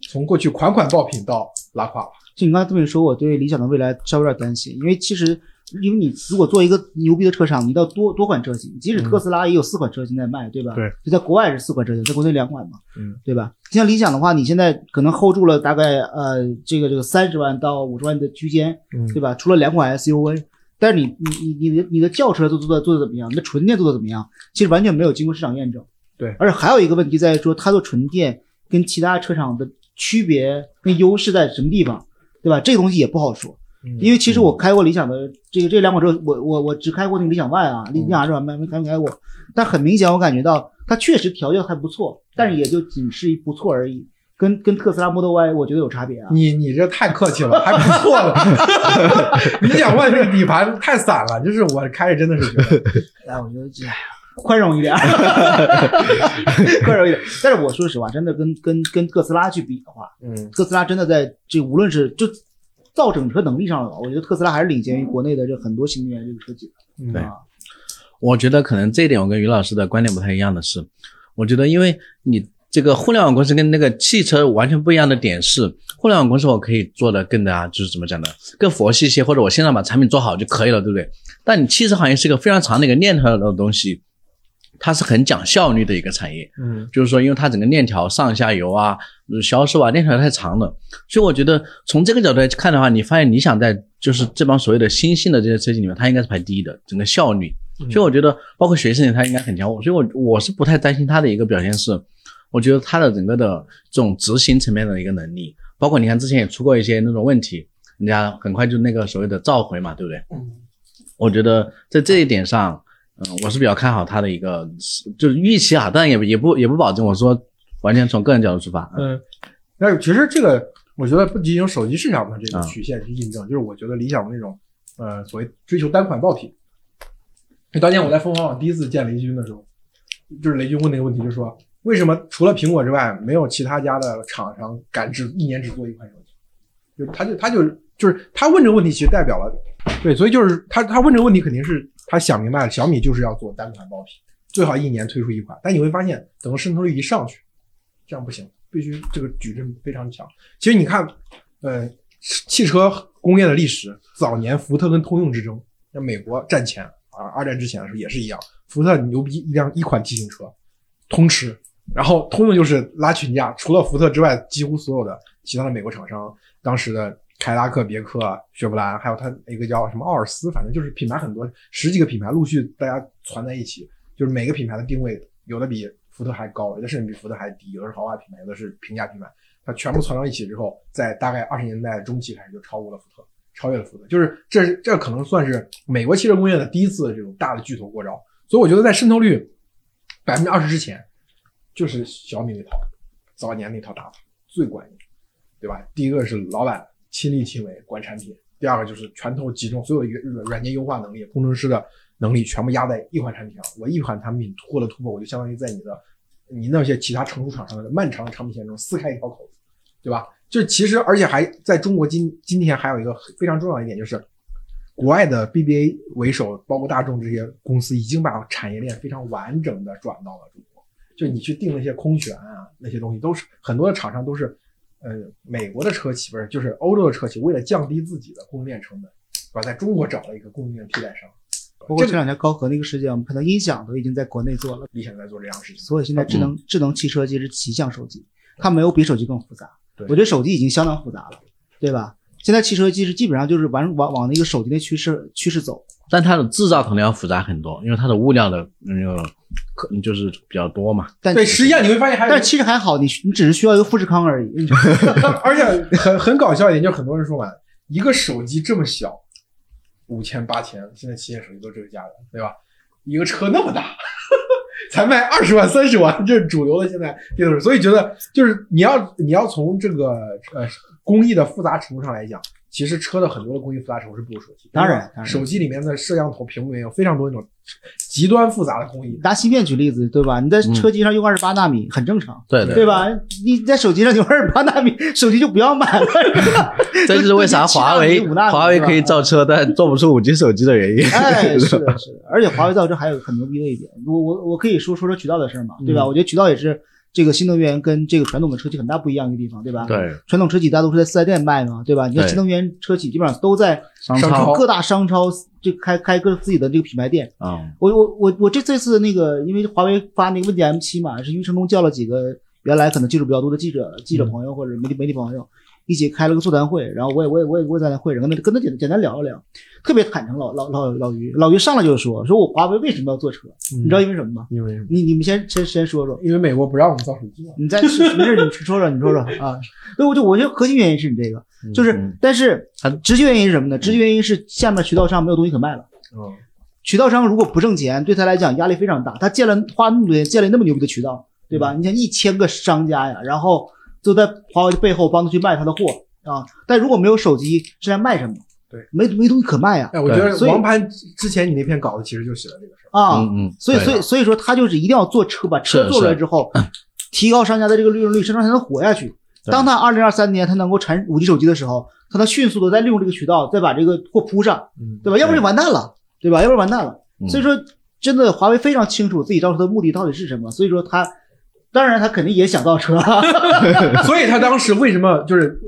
从过去款款爆品到拉胯了。就你刚才这么一说，我对理想的未来稍微有点担心，因为其实因为你如果做一个牛逼的车厂，你到多多款车型，即使特斯拉也有四款车型在卖，对吧？对，就在国外是四款车型，在国内两款嘛，嗯，对吧？像理想的话，你现在可能 hold 住了大概呃这个这个三十万到五十万的区间，嗯对吧？除了两款 SUV，但是你你你你的你的轿车都做的做的怎么样？你的纯电做的怎么样？其实完全没有经过市场验证。对而且还有一个问题在于说，它做纯电跟其他车厂的区别跟优势在什么地方，对吧？这个东西也不好说。因为其实我开过理想的这个这两款车，我我我只开过那个理想 ONE 啊，理想 R 没没开没开过，但很明显我感觉到它确实调教还不错，但是也就仅是一不错而已，跟跟特斯拉 Model Y 我觉得有差别啊。你你这太客气了，还不错了。理想 ONE 这个底盘太散了，就是我开着真的是觉得，哎，我觉得这哎呀宽容一点，宽容一点。但是我说实话，真的跟跟跟特斯拉去比的话，嗯，特斯拉真的在这无论是就造整车能力上，我觉得特斯拉还是领先于国内的这很多新能源这个车企的。嗯对啊，我觉得可能这一点我跟于老师的观点不太一样的是，我觉得因为你这个互联网公司跟那个汽车完全不一样的点是，互联网公司我可以做的更加就是怎么讲呢，更佛系一些，或者我现在把产品做好就可以了，对不对？但你汽车行业是一个非常长的一个链条的东西，它是很讲效率的一个产业。嗯就是说，因为它整个链条上下游啊、呃销售啊，链条太长了，所以我觉得从这个角度来看的话，你发现理想在就是这帮所谓的新兴的这些车企里面，它应该是排第一的，整个效率。所以我觉得，包括学生它应该很强。所以我我是不太担心它的一个表现是，我觉得它的整个的这种执行层面的一个能力，包括你看之前也出过一些那种问题，人家很快就那个所谓的召回嘛，对不对？嗯，我觉得在这一点上，嗯，我是比较看好他的一个，就是预期啊，但也也不也不保证。我说完全从个人角度出发，嗯，但是其实这个，我觉得不仅仅有手机市场的这个啊曲线去印证，就是我觉得理想的那种，呃，所谓追求单款爆品。就当年我在凤凰网第一次见雷军的时候，就是雷军问那个问题，就是说为什么除了苹果之外，没有其他家的厂商敢只一年只做一款手机？就他就他就就是他问这个问题，其实代表了对，所以就是他他问这个问题，肯定是他想明白了，小米就是要做单款爆品，最好一年推出一款。但你会发现，等渗透率一上去，这样不行，必须这个矩阵非常强。其实你看，呃，汽车工业的历史，早年福特跟通用之争，那美国战前啊，二战之前的时候也是一样，福特牛逼一辆一款 T 型车，通吃，然后通用就是拉群架，除了福特之外，几乎所有的其他的美国厂商，当时的凯拉克、别克、雪佛兰，还有它一个叫什么奥尔斯，反正就是品牌很多，十几个品牌陆续大家攒在一起，就是每个品牌的定位有的比福特还高，有的甚至比福特还低，有的是豪华品牌，有的是平价品牌，它全部攒到一起之后，在大概二十年代中期开始就超过了福特，超越了福特，就是这这可能算是美国汽车工业的第一次这种大的巨头过招，所以我觉得在渗透率百分之二十之前，就是小米那套早年那套打法最管用，对吧？第一个是老板亲力亲为管产品，第二个就是拳头集中，所有软软件优化能力、工程师的能力全部压在一款产品上。我一款产品突破了突破，我就相当于在你的你那些其他成熟厂商的漫长的产品线中撕开一条口子，对吧？就其实而且还在中国今今天还有一个非常重要一点就是。国外的 BBA 为首，包括大众这些公司，已经把产业链非常完整的转到了中国。就你去定那些空悬啊，那些东西都是很多的厂商都是，呃，美国的车企不是，就是欧洲的车企，为了降低自己的供应链成本，对吧？在中国找了一个供应链替代商。包括这两天高和那个事件，我们看到音响都已经在国内做了，理想在做这样的事情。所以现在智能、智能汽车其实骑向手机，它没有比手机更复杂。对我觉得手机已经相当复杂了，对吧？现在汽车其实基本上就是往往往那个手机的趋势趋势走。但它的制造可能要复杂很多，因为它的物料的那个可就是比较多嘛。但对，实际上你会发现还有，但其实还好，你你只是需要一个富士康而已。而且很很搞笑一点，就是很多人说嘛，一个手机这么小，五千八千，现在旗舰手机都这个价了，对吧？一个车那么大，才卖二十万、三十万，这是主流的现在电动车。所以觉得就是你要你要从这个呃工艺的复杂程度上来讲，其实车的很多的工艺复杂程度是不如手机。当然当然手机里面的摄像头、屏幕也有非常多那种极端复杂的工艺。拿芯片举例子，对吧？你在车机上用二十八纳米很正常，对对对吧？你在手机上用二十八纳米，手机就不要买了。这就是为啥华为7纳米5纳米华为可以造车，但做不出五 G 手机的原因。哎，是的，是的，而且华为造车还有很牛逼的一点，我我我可以说说说渠道的事儿嘛，对吧？嗯我觉得渠道也是这个新能源跟这个传统的车企很大不一样的地方，对吧？，对，传统车企大多数在四 S 店卖嘛，对吧？你看新能源车企基本上都在商各大商超就开开个自己的这个品牌店。嗯，我我我我这这次那个，因为华为发那个问界 M 七嘛，是因为成功叫了几个原来可能接触比较多的记者、记者朋友或者媒体媒体朋友，一起开了个座谈会，然后我也我也我也我也在那会上跟他跟他简简单聊了聊，特别坦诚老老老老于老于上来就说说我华为为什么要做车，你知道因为什么吗？因为什么？你你们先先先说说，因为美国不让我们造手机。你再是没事你说说你说说啊，所以我就我觉得核心原因是你这个，就是嗯但是它直接原因是什么呢？直接原因是下面渠道商没有东西可卖了。嗯，渠道商如果不挣钱，对他来讲压力非常大。他建了花那么多钱建了那么牛逼的渠道，对吧？你像一千个商家呀，然后都在华为的背后帮他去卖他的货啊。但如果没有手机，是在卖什么？对，没没东西可卖呀哎，我觉得所以王盘之前你那篇稿子其实就写了这个事儿。啊。嗯嗯，所以所以所以说他就是一定要做车，把车做出来之后，提高商家的这个利润率，商家才能活下去。当他二零二三年他能够产五 G 手机的时候，他能迅速的再利用这个渠道，再把这个货铺上，嗯，对吧？要不然就完蛋了，对吧？要不然完蛋了。嗯所以说，真的华为非常清楚自己造车的目的到底是什么，所以说他，当然他肯定也想造车，所以他当时为什么就是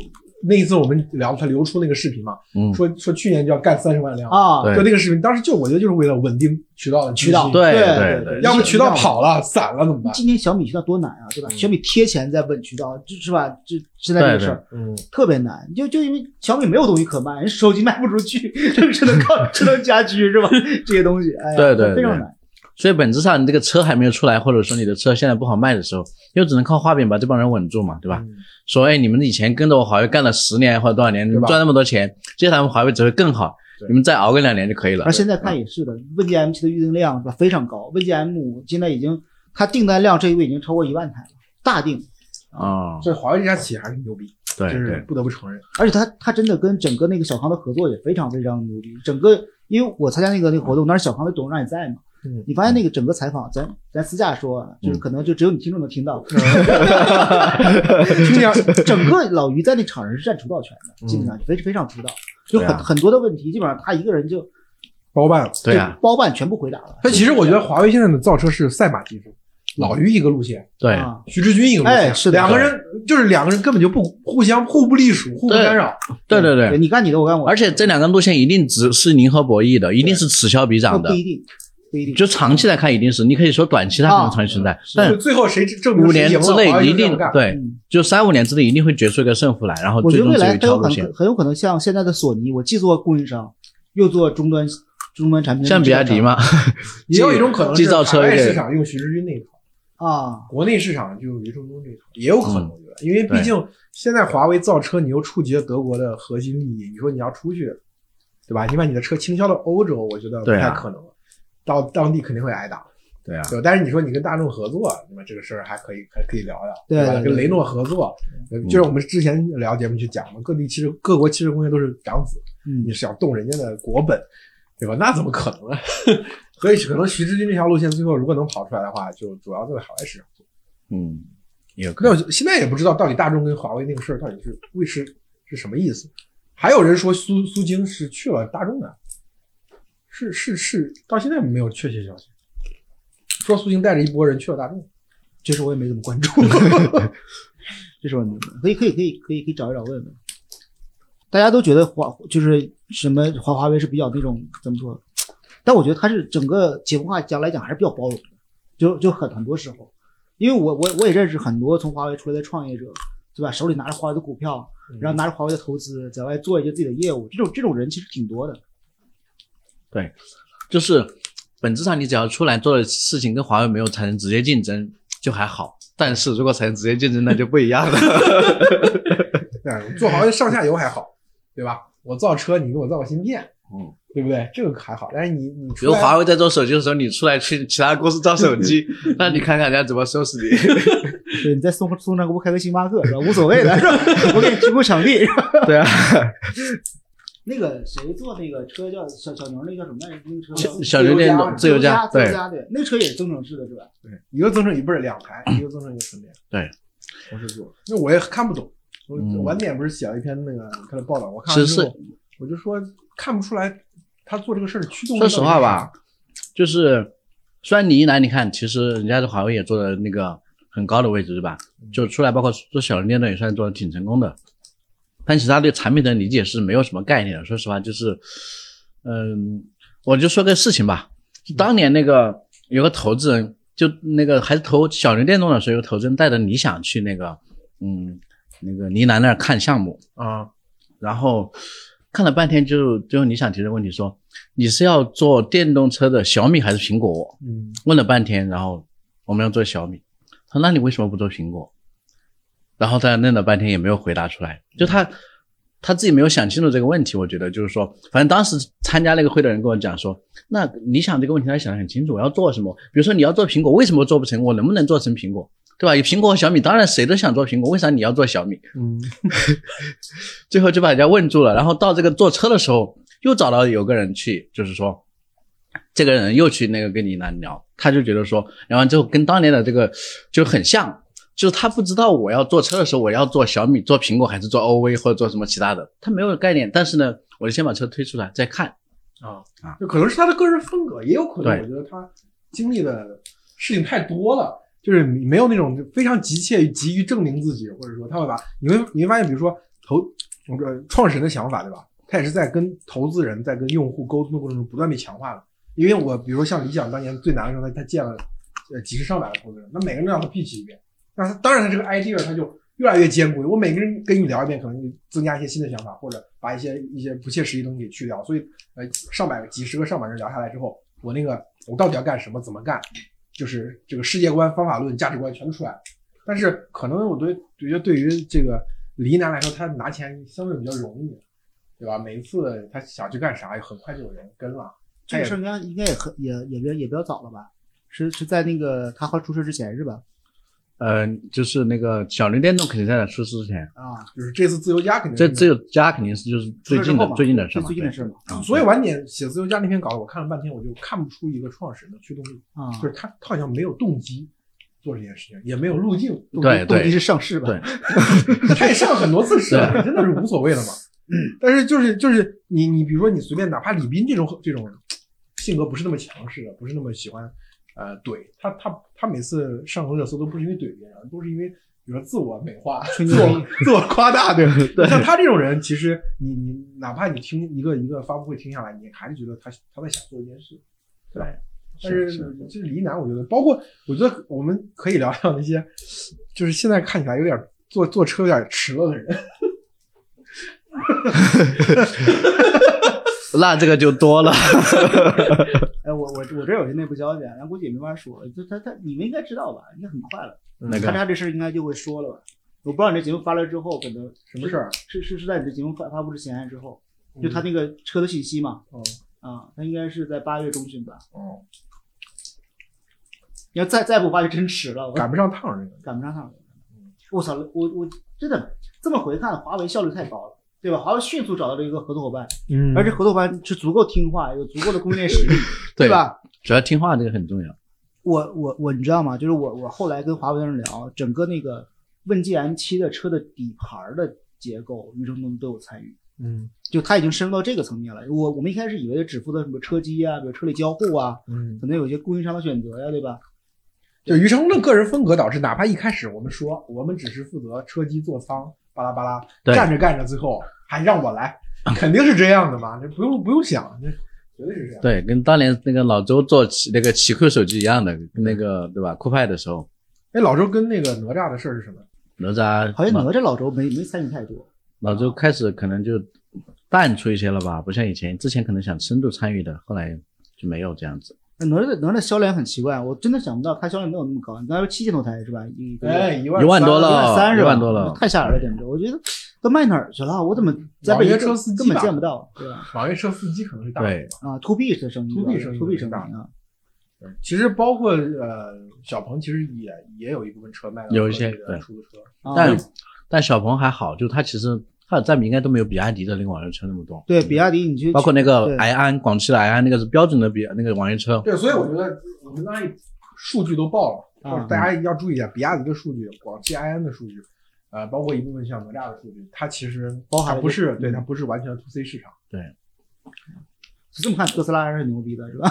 那一次我们聊他流出那个视频嘛，嗯，说说去年就要干三十万辆，啊，对就那个视频，当时就我觉得就是为了稳定渠道的渠道对对对对要不渠道跑了散了怎么办？今天小米渠道多难啊，对吧？嗯小米贴钱在稳渠道，就是吧？就现在这个事儿嗯，特别难，就就因为小米没有东西可卖，人手机卖不出去，这个只能靠智能家居是吧？这些东西，哎呀，对对对非常难。所以本质上你这个车还没有出来，或者说你的车现在不好卖的时候，又只能靠画饼把这帮人稳住嘛，对吧？嗯。说哎，你们以前跟着我华为干了十年或者多少年，你们赚那么多钱，接下来我们华为只会更好，你们再熬个两年就可以了。而。现在看也是的，问界 M7 的预订量是吧非常高，问界 M5 现在已经它订单量这一位已经超过一万台了，大订，哦，所以华为这家企业还是牛逼，对这是对，不得不承认。而且它它真的跟整个那个小康的合作也非常非常牛逼，整个因为我参加那个那个活动，当时小康的董事长也在嘛，嗯。你发现那个整个采访，咱咱私下说啊，就是可能就只有你听众能听到，听见 整个老于在那场上是占主导权的，基本上非非常主导，就很、很多的问题，基本上他一个人就包办了。对啊，包办全部回答了。但其实我觉得华为现在的造车是赛马技术，老于一个路线，对，啊，徐志军一个路线，哎是的。两个人就是两个人根本就不互相互不隶属，互不对干扰。对对对，你干你的，我干我的，而且这两个路线一定只是零和博弈的，一定是此消彼长的。不，一定不一定，就长期来看一定是，你可以说短期它可能长期存在，但就最后谁证明五年之内一定对，嗯就三五年之内一定会决出一个胜负来，然后我觉得未最终只有可条路线能。很有可能像现在的索尼，我既做供应商，又做终端终端产品，像比亚迪嘛，也有一种可能是 制造车海外市场用徐志军那一套，啊，国内市场就用余承东这一套，也有可能。嗯我觉得，因为毕竟现在华为造车，你又触及了德国的核心利益，你说你要出去，对吧？你把你的车倾销到欧洲，我觉得不太可能了，到当地肯定会挨打。对啊，对，但是你说你跟大众合作，那么这个事儿还可以，还可以聊聊，吧？对对对跟雷诺合作，呃就是我们之前聊节目去讲嘛，各地汽车各国汽车工业都是长子，嗯你，是想动人家的国本，对吧？那怎么可能呢？所以可能徐志军这条路线最后如果能跑出来的话，就主要在海外市场做。嗯，也。那我现在也不知道到底大众跟华为那个事儿到底是为是是什么意思。还有人说苏苏京是去了大众的，是是是，到现在没有确切消息。说苏青带着一波人去了大众，其实我也没怎么关注，这是我也没怎么可以可以可以可以可以找一找问问。大家都觉得华就是什么华华为是比较那种怎么说？但我觉得它是整个企业文化讲来讲还是比较包容的，就就很很多时候，因为我我我也认识很多从华为出来的创业者，对吧？手里拿着华为的股票，然后拿着华为的投资，在外做一些自己的业务，这种这种人其实挺多的。就是本质上你只要出来做的事情跟华为没有产生直接竞争就还好，但是如果产生直接竞争那就不一样了。对，做华为上下游还好，对吧？我造车，你给我造个芯片，嗯，对不对？这个还好。但是你你比如华为在做手机的时候，你出来去其他公司造手机，那你看看人家怎么收拾你。对，你在松松山给我开个星巴克是吧？无所谓的，我给你提供场地。对啊，那个谁坐那个车叫小小牛，那叫什么来着？那个车叫小牛电动自由家，自由家对，那车也是增程式的是吧？对一个增程一不是两台，一个增程一个纯电，对，同时做。那我也看不懂。我嗯晚点不是写了一篇那个他的报道，我看完其实之后，我就说看不出来他做这个事儿的驱动力说。实话吧，就是虽然你一来，你看其实人家的华为也做的那个很高的位置，是吧？就出来包括做小型电动也算做的挺成功的，但其实他对产品的理解是没有什么概念的。说实话，就是，嗯，我就说个事情吧，当年那个有个投资人，就那个还是投小牛电动的时候，有个投资人带着理想去那个，嗯，那个倪楠那儿看项目，啊，然后看了半天就，最后理想提的问题说：“你是要做电动车的小米还是苹果嗯？”问了半天，然后我们要做小米。他说：“那你为什么不做苹果？”然后他愣了半天也没有回答出来，就他他自己没有想清楚这个问题。我觉得就是说，反正当时参加那个会的人跟我讲说：“那你想这个问题他想得很清楚，我要做什么？比如说你要做苹果，为什么做不成？我能不能做成苹果？”对吧？有苹果和小米，当然谁都想做苹果，为啥你要做小米？嗯，最后就把人家问住了。然后到这个坐车的时候，又找到有个人去，就是说，这个人又去那个跟你来聊，他就觉得说，聊完之后跟当年的这个就很像，就是他不知道我要坐车的时候我要做小米、做苹果还是做 OV 或者做什么其他的，他没有概念。但是呢，我就先把车推出来再看。啊啊就可能是他的个人风格，也有可能我觉得他经历的事情太多了，就是你没有那种非常急切急于证明自己，或者说他会把你会你会发现，比如说投呃创始人的想法，对吧？他也是在跟投资人在跟用户沟通的过程中不断被强化的。因为我比如说像理想当年最难的时候，他他见了呃几十上百个投资人，那每个人都让他 pitch 一遍，那他当然他这个 idea 他就越来越坚固。我每个人跟你聊一遍，可能就增加一些新的想法，或者把一些一些不切实际的东西给去掉。所以呃，上百个、几十个、上百人聊下来之后，我那个我到底要干什么，怎么干，就是这个世界观、方法论、价值观全都出来了。但是可能我对觉得对于这个李楠来说，他拿钱相对比较容易，对吧？每一次他想去干啥，很快就有人跟了。这个事儿应该应该也很也也比较也比较早了吧？是是在那个他后来出事之前是吧？呃，就是那个小灵电动肯定在他出事之前，啊，就是这次自由家肯定是这自由家肯定是就是最近的最近的事嘛，最近的事嘛。对。所以晚点写自由家那篇稿子，我看了半天，我就看不出一个创始人的驱动力，啊，就是他他好像没有动机做这件事情，也没有路径，对对动机是上市吧？对 他也上很多次市了，真的是无所谓了嘛。但是就是就是你你比如说你随便哪怕李斌这种这种性格不是那么强势的，不是那么喜欢呃怼他他他每次上个热搜都不是因为怼别人，都是因为比如说自我美化、自自我夸大，对对。像他这种人，其实你你哪怕你听一个一个发布会听下来，你还是觉得他他在想做一件事，对吧？但是就是李楠，我觉得，包括我觉得我们可以聊聊那些，就是现在看起来有点坐坐车有点迟了的人。那这个就多了。哎，我我我这有些内部消息，咱估计也没法说。就他他你们应该知道吧？应该很快了。那个他他这事儿应该就会说了吧？我不知道你这节目发了之后，可能什么事儿？是是是在你这节目发发布之前还是之后？就他那个车的信息嘛，哦啊，他应该是在八月中旬吧。哦，你要再再不发就真迟了，我赶不上趟这个。赶不上趟。我操，我我真的这么回看，华为效率太高了，对吧？华为迅速找到了一个合作伙伴，嗯而且合作伙伴是足够听话，有足够的供应链实力，对吧？主要听话这个很重要。我我我，你知道吗？就是我我后来跟华为的人聊，整个那个问界 M 7的车的底盘的结构，余承东都有参与。嗯就他已经深入到这个层面了。我我们一开始以为只负责什么车机啊，比如车里交互啊，嗯，可能有些供应商的选择呀、对吧？就余承东的个人风格导致，哪怕一开始我们说我们只是负责车机座舱，巴拉巴拉，对干着干着，最后还让我来，肯定是这样的嘛，这不用不用想，这绝对是这样。对，跟当年那个老周做起那个奇酷手机一样的，跟那个对吧？酷派的时候，哎，老周跟那个哪吒的事儿是什么？哪吒好像哪吒老周没没参与太多。老周开始可能就淡出一些了吧，不像以前，之前可能想深度参与的，后来就没有这样子。那哪吒的哪吒销量很奇怪，我真的想不到它销量没有那么高。你刚才说七千多台是吧？一个月哎，一万一万多了一万三是吧？万多了太吓人了，简直！我觉得都卖哪儿去了？我怎么在网约北京车司机根本见不到，对吧？网约车司机可能是大对。啊，to B 的生意 to B 生意 to B 生意大啊，其实包括呃小鹏，其实也也有一部分车卖到有一些对出租车。啊但但小鹏还好，就它其实它的占比应该都没有比亚迪的那个网约车那么多。对比亚迪，你就包括那个埃安，广汽的埃安那个是标准的比那个网约车。对，所以我觉得我们刚才数据都报了，啊就是大家要注意一下，比亚迪的数据、广汽埃安的数据，呃，包括一部分像哪吒的数据，它其实包含不是这对它不是完全的 to C 市场。对这么看特斯拉还是很牛逼的，是吧？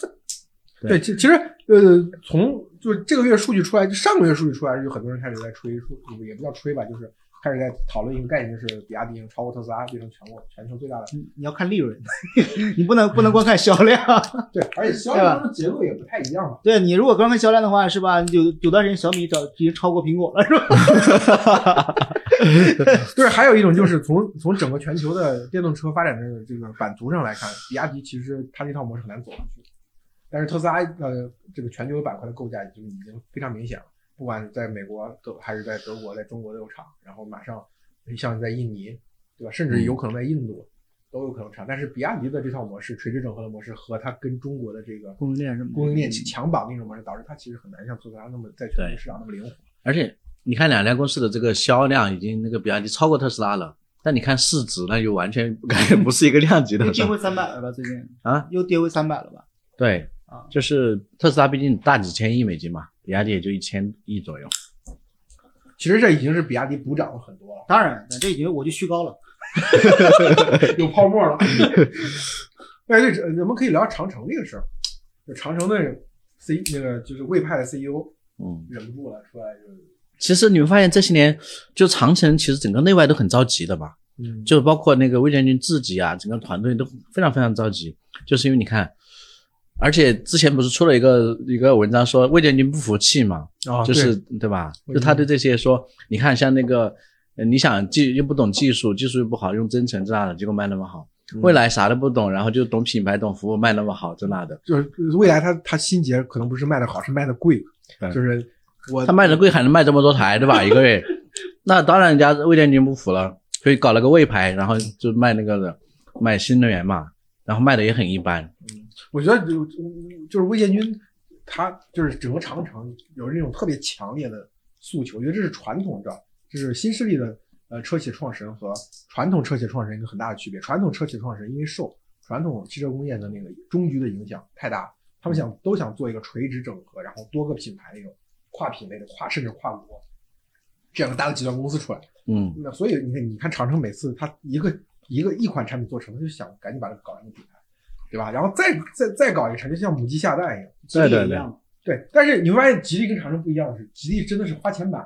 对对，其其实呃，从就这个月数据出来，就上个月数据出来，就很多人开始在吹，说也不叫吹吧，就是开始在讨论一个概念，就是比亚迪已经超过特斯拉，变成全国全球最大的。你你要看利润，你不能不能光看销量。对，而且销量中的结构也不太一样嘛。对你如果光看销量的话，是吧？有有段时间小米找已经超过苹果了，是吧？对，还有一种就是从从整个全球的电动车发展的这个版图上来看，比亚迪其实它这套模式很难走上去，但是特斯拉呃这个全球板块的构架已经已经非常明显了，不管是在美国德还是在德国，在中国都有厂，然后马上像在印尼，对吧？甚至有可能在印度。都有可能厂，但是比亚迪的这套模式，垂直整合的模式和它跟中国的这个供应链？供应链强绑定的模式，导致它其实很难像特斯拉那么在全球市场那么灵活。而且你看两家公司的这个销量已经那个比亚迪超过特斯拉了，但你看市值那就完全感觉不是一个量级的又跌回三百了吧？最近啊。又跌回三百了吧？对啊，就是特斯拉毕竟大几千亿美金嘛，比亚迪也就一千亿左右。其实这已经是比亚迪补涨了很多了。当然，这已经我就虚高了。有泡沫了。哎，对，这我们可以聊长城这个事儿。就长城的 C 那个就是魏派的 CEO 嗯，忍不住了，出来就其实你们发现这些年，就长城其实整个内外都很着急的吧，嗯就包括那个魏建军自己啊，整个团队都非常非常着急，就是因为你看，而且之前不是出了一个一个文章说魏建军不服气嘛，啊就是对吧？就他对这些说，你看像那个，呃你想技又不懂技术，技术又不好，用真诚这那的，结果卖那么好。未来啥都不懂，然后就懂品牌、懂服务，卖那么好这那的。就是未来他他心结可能不是卖的好，是卖的贵，就是我他卖的贵还能卖这么多台，对吧？一个月，那当然人家魏建军不服了，所以搞了个魏牌，然后就卖那个的，卖新能源嘛，然后卖的也很一般。我觉得就就是魏建军，他就是整个长城有这种特别强烈的诉求，我觉得这是传统的，这是新势力的呃车企创始人和传统车企创始人一个很大的区别。传统车企创始人因为受传统汽车工业的那个终局的影响太大，他们想都想做一个垂直整合，然后多个品牌那种跨品类的跨甚至跨国这样的大的集团公司出来。嗯，那所以你看，你看长城每次它一个一个一款产品做成，就想赶紧把它搞成个品牌，对吧？然后再再再搞一个产品，就像母鸡下蛋一样。对对对，一样对，但是你会发现吉利跟长城不一样的是，吉利真的是花钱买，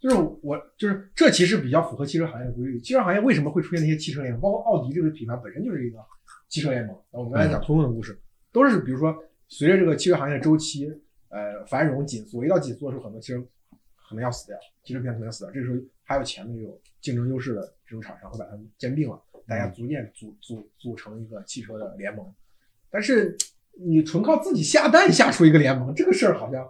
就是我就是这其实比较符合汽车行业的规律。汽车行业为什么会出现那些汽车联盟？包括奥迪这个品牌本身就是一个汽车联盟。我们刚才讲通用的故事，都是比如说随着这个汽车行业的周期呃繁荣紧缩，一到紧缩的时候，很多汽车可能要死掉，汽车品牌可能要死掉。这个时候还有钱的有竞争优势的这种厂商会把它们兼并了，大家逐渐组组组成一个汽车的联盟。但是你纯靠自己下蛋下出一个联盟，这个事儿好像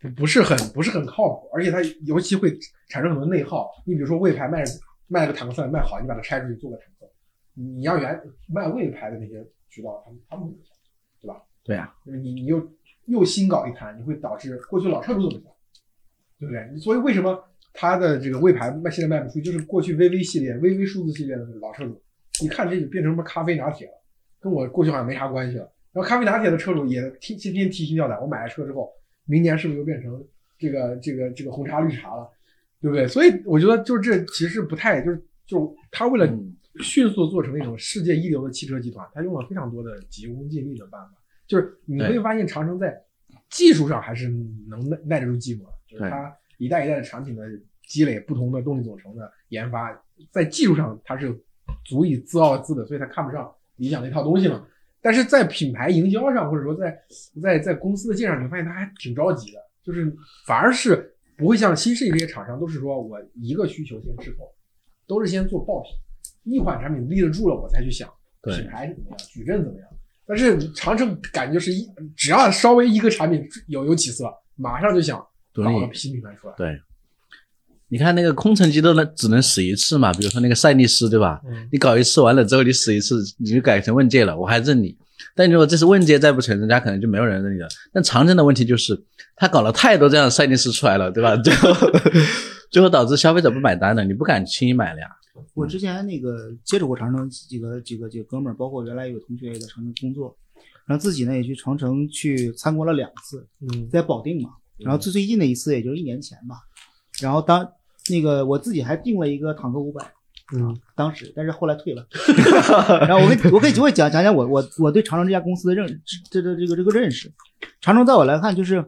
不不是很不是很靠谱，而且它尤其会产生很多内耗。你比如说魏牌卖卖了个坦克赛卖好，你把它拆出去做个坦克，你要原卖魏牌的那些渠道，他们他们怎么想，对吧？对啊，你你又又新搞一摊，你会导致过去老车主怎么想，对不对？所以为什么他的这个魏牌卖现在卖不出去，就是过去 VV 系列、VV 数字系列的老车主，你看这就变成什么咖啡拿铁了，跟我过去好像没啥关系了。然后咖啡拿铁的车主也提天天提心吊胆，我买了车之后，明年是不是又变成这个这个这个红茶绿茶了，对不对？所以我觉得就是这其实不太就是就他为了嗯迅速做成那种世界一流的汽车集团，他用了非常多的急功近利的办法。就是你会发现长城在技术上还是能耐耐得住寂寞的，就是对它一代一代的产品的积累，不同的动力总成的研发，在技术上它是足以自傲自的，所以他看不上理想那套东西嘛。但是在品牌营销上，或者说在在在公司的建设上，你发现他还挺着急的，就是反而是不会像新势力这些厂商，都是说我一个需求先吃透，都是先做爆品，一款产品立得住了，我才去想对品牌怎么样，矩阵怎么样。但是长城感觉是一，只要稍微一个产品有有起色，马上就想搞个。新品牌出来。对，你看那个空城计都能只能死一次嘛，比如说那个赛力斯，对吧？嗯，你搞一次完了之后，你死一次，你就改成问界了，我还认你。但如果这次问界再不成，人家可能就没有人认你了。但长城的问题就是，他搞了太多这样的赛力斯出来了，对吧？最后 最后导致消费者不买单了，你不敢轻易买了呀。我之前那个接触过长城几个几个几个哥们儿，包括原来有同学也在长城工作，然后自己呢也去长城去参观了两次，嗯在保定嘛，然后最最近的一次也就是一年前吧，然后当那个我自己还订了一个坦克五百，嗯当时但是后来退了，然后我跟我可以就会讲讲讲我我我对长城这家公司的认这这这个这个认识，长城在我来看就是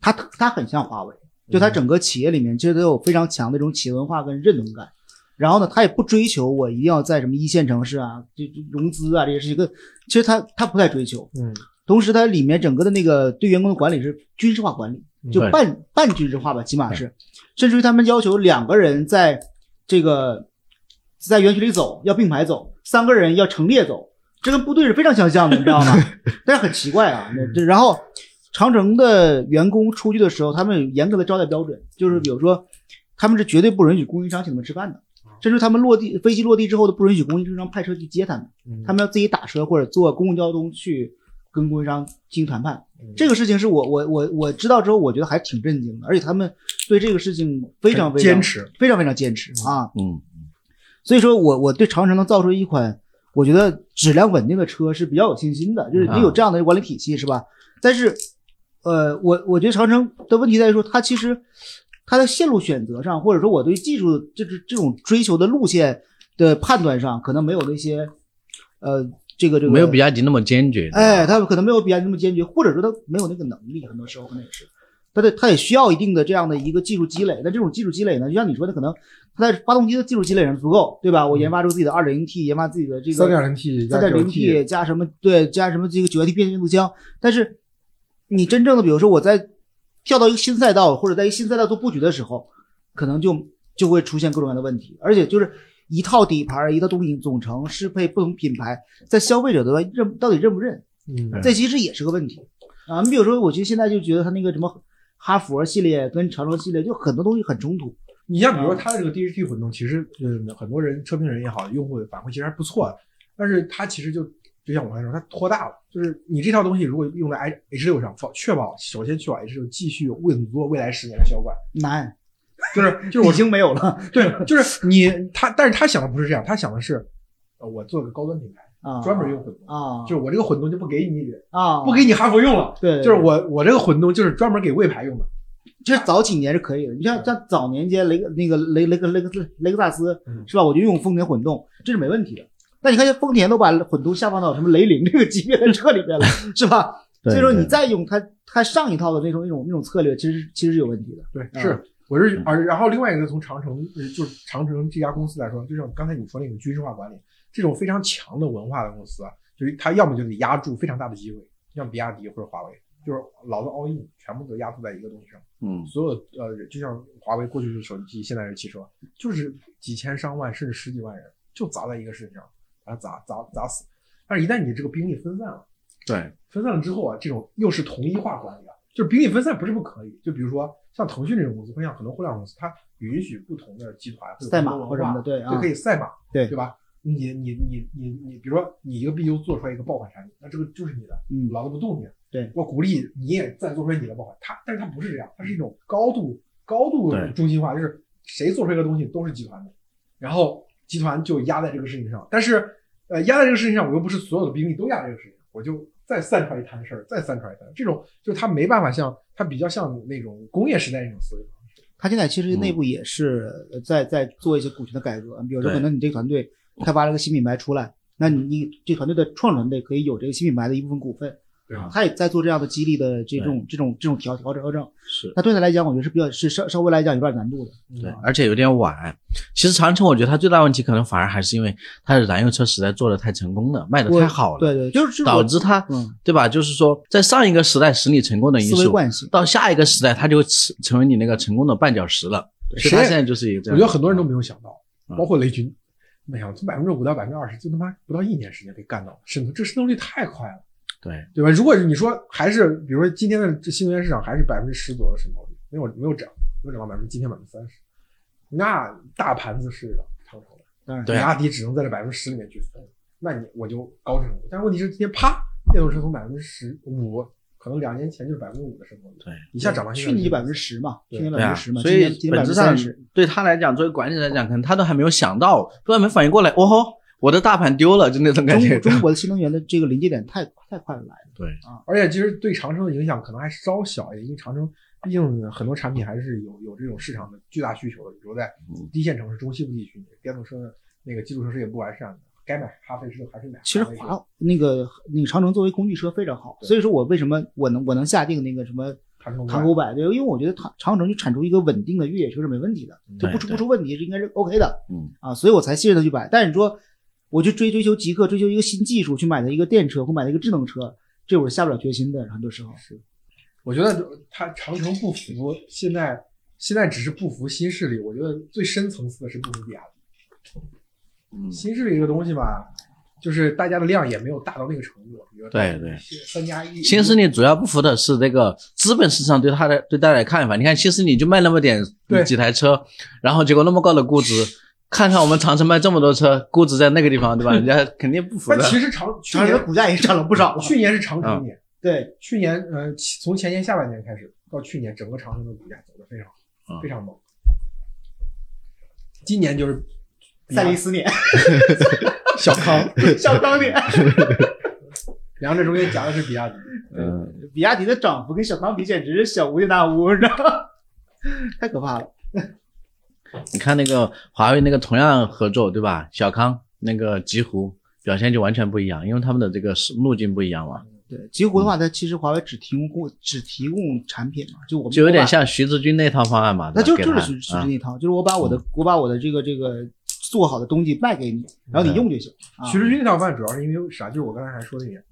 它它很像华为，就它整个企业里面其实都有非常强的这种企业文化跟认同感。然后呢，它也不追求我一定要在什么一线城市啊，就就融资啊这些事情，跟其实它它不太追求。嗯同时，它里面整个的那个对员工的管理是军事化管理，就半半军事化吧，起码是，甚至于他们要求两个人在这个在园区里走要并排走，三个人要成列走，这跟部队是非常相像的，你知道吗？但是很奇怪啊，那这然后长城的员工出去的时候，他们有严格的招待标准，就是比如说他们是绝对不允许供应商请他们吃饭的。甚至他们落地飞机落地之后都不允许供应商派车去接他们，嗯，他们要自己打车或者坐公共交通去跟供应商进行谈判。这个事情是我我我我知道之后，我觉得还挺震惊的，而且他们对这个事情非常非常坚持，非常非常坚持啊。嗯，所以说我我对长城能造出一款我觉得质量稳定的车是比较有信心的，就是你有这样的管理体系是吧？但是，呃，我我觉得长城的问题在于说，它其实它的线路选择上，或者说我对技术这这这种追求的路线的判断上，可能没有那些呃这个这个没有比亚迪那么坚决。哎，他可能没有比亚迪那么坚决，或者说他没有那个能力，很多时候可能也是，他的他也需要一定的这样的一个技术积累。那这种技术积累呢，就像你说的，可能他在发动机的技术积累上足够，对吧？我研发出自己的二点零 T，研发自己的这个三点零 T 加三点零 T 加什么对加什么这个九 AT 变速箱，但是你真正的比如说我在跳到一个新赛道或者在一个新赛道做布局的时候，可能就就会出现各种各样的问题，而且就是一套底盘一套动力总成适配不同品牌，在消费者端认到底认不认？嗯，这其实也是个问题啊。你比如说，我觉得现在就觉得它那个什么哈佛系列跟长城系列，就很多东西很冲突。你像比如说它的这个 DHT 混动，其实嗯，很多人车评人也好，用户反馈其实还不错的，但是它其实就就像我刚才说，它拖大了。就是你这套东西如果用在 H H 六上，确保首先确保 H 六继续稳坐未来十年的销冠，难，就是就是我已经没有了 对，就是你他，但是他想的不是这样，他想的是，呃，我做个高端品牌，啊，专门用混动，啊，就是我这个混动就不给你啊，不给你哈佛用了，对，就是我我这个混动就是专门给魏牌用的。其实早几年是可以的，你像像早年间雷那个雷雷克雷克雷克萨斯嗯是吧？我就用丰田混动，这是没问题的。但你看，丰田都把混动下放到什么雷凌这个级别的车里面了，是吧？所以说你再用它它上一套的那种那种那种策略，其实其实是有问题的。对，啊是我是而然后另外一个从长城呃就是长城这家公司来说，就像刚才你说那个军事化管理这种非常强的文化的公司啊，就是它要么就得压住非常大的机会，像比亚迪或者华为，就是老的 all in 全部都压住在一个东西上。嗯，所有呃，就像华为过去是手机，现在是汽车，就是几千上万甚至十几万人就砸在一个事情上，把它砸砸砸死。但是，一旦你这个兵力分散了，对，分散了之后啊，这种又是统一化管理啊，就是兵力分散不是不可以。就比如说像腾讯这种公司，或像很多互联网公司，它允许不同的集团赛马或者什么的，对啊，就可以赛马，对对吧？你你你你你，比如说你一个 BU 做出来一个爆款产品，那这个就是你的，嗯，老子不动你。对我鼓励你也再做出来你的爆款，它但是它不是这样，它是一种高度高度中心化，就是谁做出来一个东西都是集团的，然后集团就压在这个事情上，但是呃压在这个事情上，我又不是所有的兵力都压在这个事情上，我就再散出来一摊事儿，再散出来一摊，这种就是它没办法像它比较像那种工业时代那种思维方式。它现在其实内部也是呃在在做一些股权的改革，比如说可能你这个团队开发了个新品牌出来，那你你这团队的创始团队可以有这个新品牌的一部分股份，对啊他也在做这样的激励的这种这种这种调调整调整。是。那对他来讲，我觉得是比较是稍稍微来讲有点难度的。对，而且有点晚。其实长城，我觉得它最大问题可能反而还是因为它的燃油车实在做的太成功了，卖的太好了，对对，就是导致它，嗯对吧？就是说，在上一个时代使你成功的因素，惯性。到下一个时代，它就成成为你那个成功的绊脚石了。所以它现在就是一个这样。我觉得很多人都没有想到，嗯包括雷军，没想到从百分之五到百分之二十，就他妈不到一年时间被干到了，渗透这渗透率太快了。对对吧？如果你说还是比如说今天的这新能源市场还是百分之十左右的渗透率，没有没有涨，没有涨到百分之今天百分之三十，那大盘子是长城的，当然，对比亚迪只能在这百分之十里面去分，那你我就高渗透率。但是问题是今天啪，电动车从百分之十五，可能两年前就是百分之五的渗透率，对一下涨到去年百分之十嘛，去年百分之十嘛，所以本质上分之三十。对他来讲，作为管理来讲，可能他都还没有想到，都还没反应过来，哦吼，我的大盘丢了，就那种感觉。中中国的新能源的这个临界点太太快了来了。对啊，而且其实对长城的影响可能还稍小一点，因为长城毕竟很多产品还是有有这种市场的巨大需求的，比如在嗯低线城市、中西部地区，电动车的那个基础设施也不完善的，该买咖啡车还是买其实。华那个那个长城作为工具车非常好，所以说我为什么我能我能下定那个什么长城唐五百，对，因为我觉得长长城就产出一个稳定的越野车是没问题的，就不出不出问题是应该是 OK 的嗯，啊，所以我才信任他去买。但是你说我去追追求极客，追求一个新技术去买的一个电车或买的一个智能车，这我是下不了决心的，很多时候是我觉得他长城不服，现在现在只是不服新势力，我觉得最深层次的是不服比亚迪。嗯，新势力这个东西吧，就是大家的量也没有大到那个程度，比如对对，三加一新势力主要不服的是这个资本市场对他的对大家的看法。你看新势力就卖那么点对几台车，然后结果那么高的估值，看看我们长城卖这么多车，估值在那个地方，对吧？人家肯定不服的。但其实长去长城的股价也涨了不少了。去年是长城年，对，去年呃从前年下半年开始到去年，整个长城的股价走的非常好，嗯非常猛。今年就是比亚赛力斯年，小康，小康年，两者中间夹的是比亚迪。嗯，比亚迪的涨幅跟小康比简直是小巫见大巫，你知道吗？太可怕了。你看那个华为那个同样合作，对吧？小康那个极狐表现就完全不一样，因为他们的这个是路径不一样嘛，对，极狐的话，它其实华为只提供只提供产品嘛，就我们就有点，像徐志军那套方案嘛。那就就是徐志那套，就是我把我的我把我的这个这个做好的东西卖给你，然后你用就行。啊徐志军那套方案主要是因为啥？就是我刚才还说那点，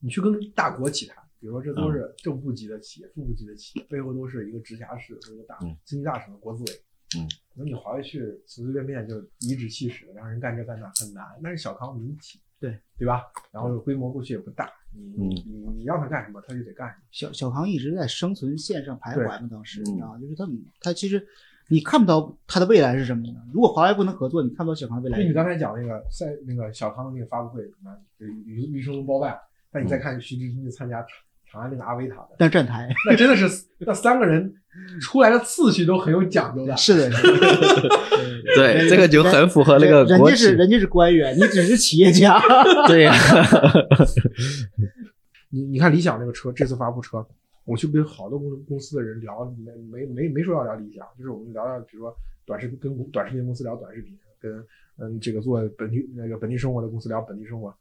你去跟大国企谈，比如说这都是正部级的企业、副部级的企业，背后都是一个直辖市或者一个大嗯经济大省的国资委，嗯，可能你华为去随随便便就颐指气使的让人干这干那很难，那是小康民企，对对吧？然后规模过去也不大，你嗯你你让他干什么，他就得干什么。小小康一直在生存线上徘徊嘛，当时嗯啊，就是他们他其实你看不到他的未来是什么呢？如果华为不能合作，你看不到小康未来就。你刚才讲那个赛那个小康的那个发布会，什么余余生龙包办，但你再看徐志新去参加长长安那个阿维塔的，但是站台那真的是那三个人出来的次序都很有讲究的。是的，是的对，这个就很符合那个人家是人家是官员，你只是企业家。对呀，你你看理想那个车，这次发布车，我去跟好多公公司的人聊，没没没没说要聊理想，就是我们聊聊，比如说短视频跟短视频公司聊短视频，跟嗯这个做本地那个本地生活的公司聊本地生活，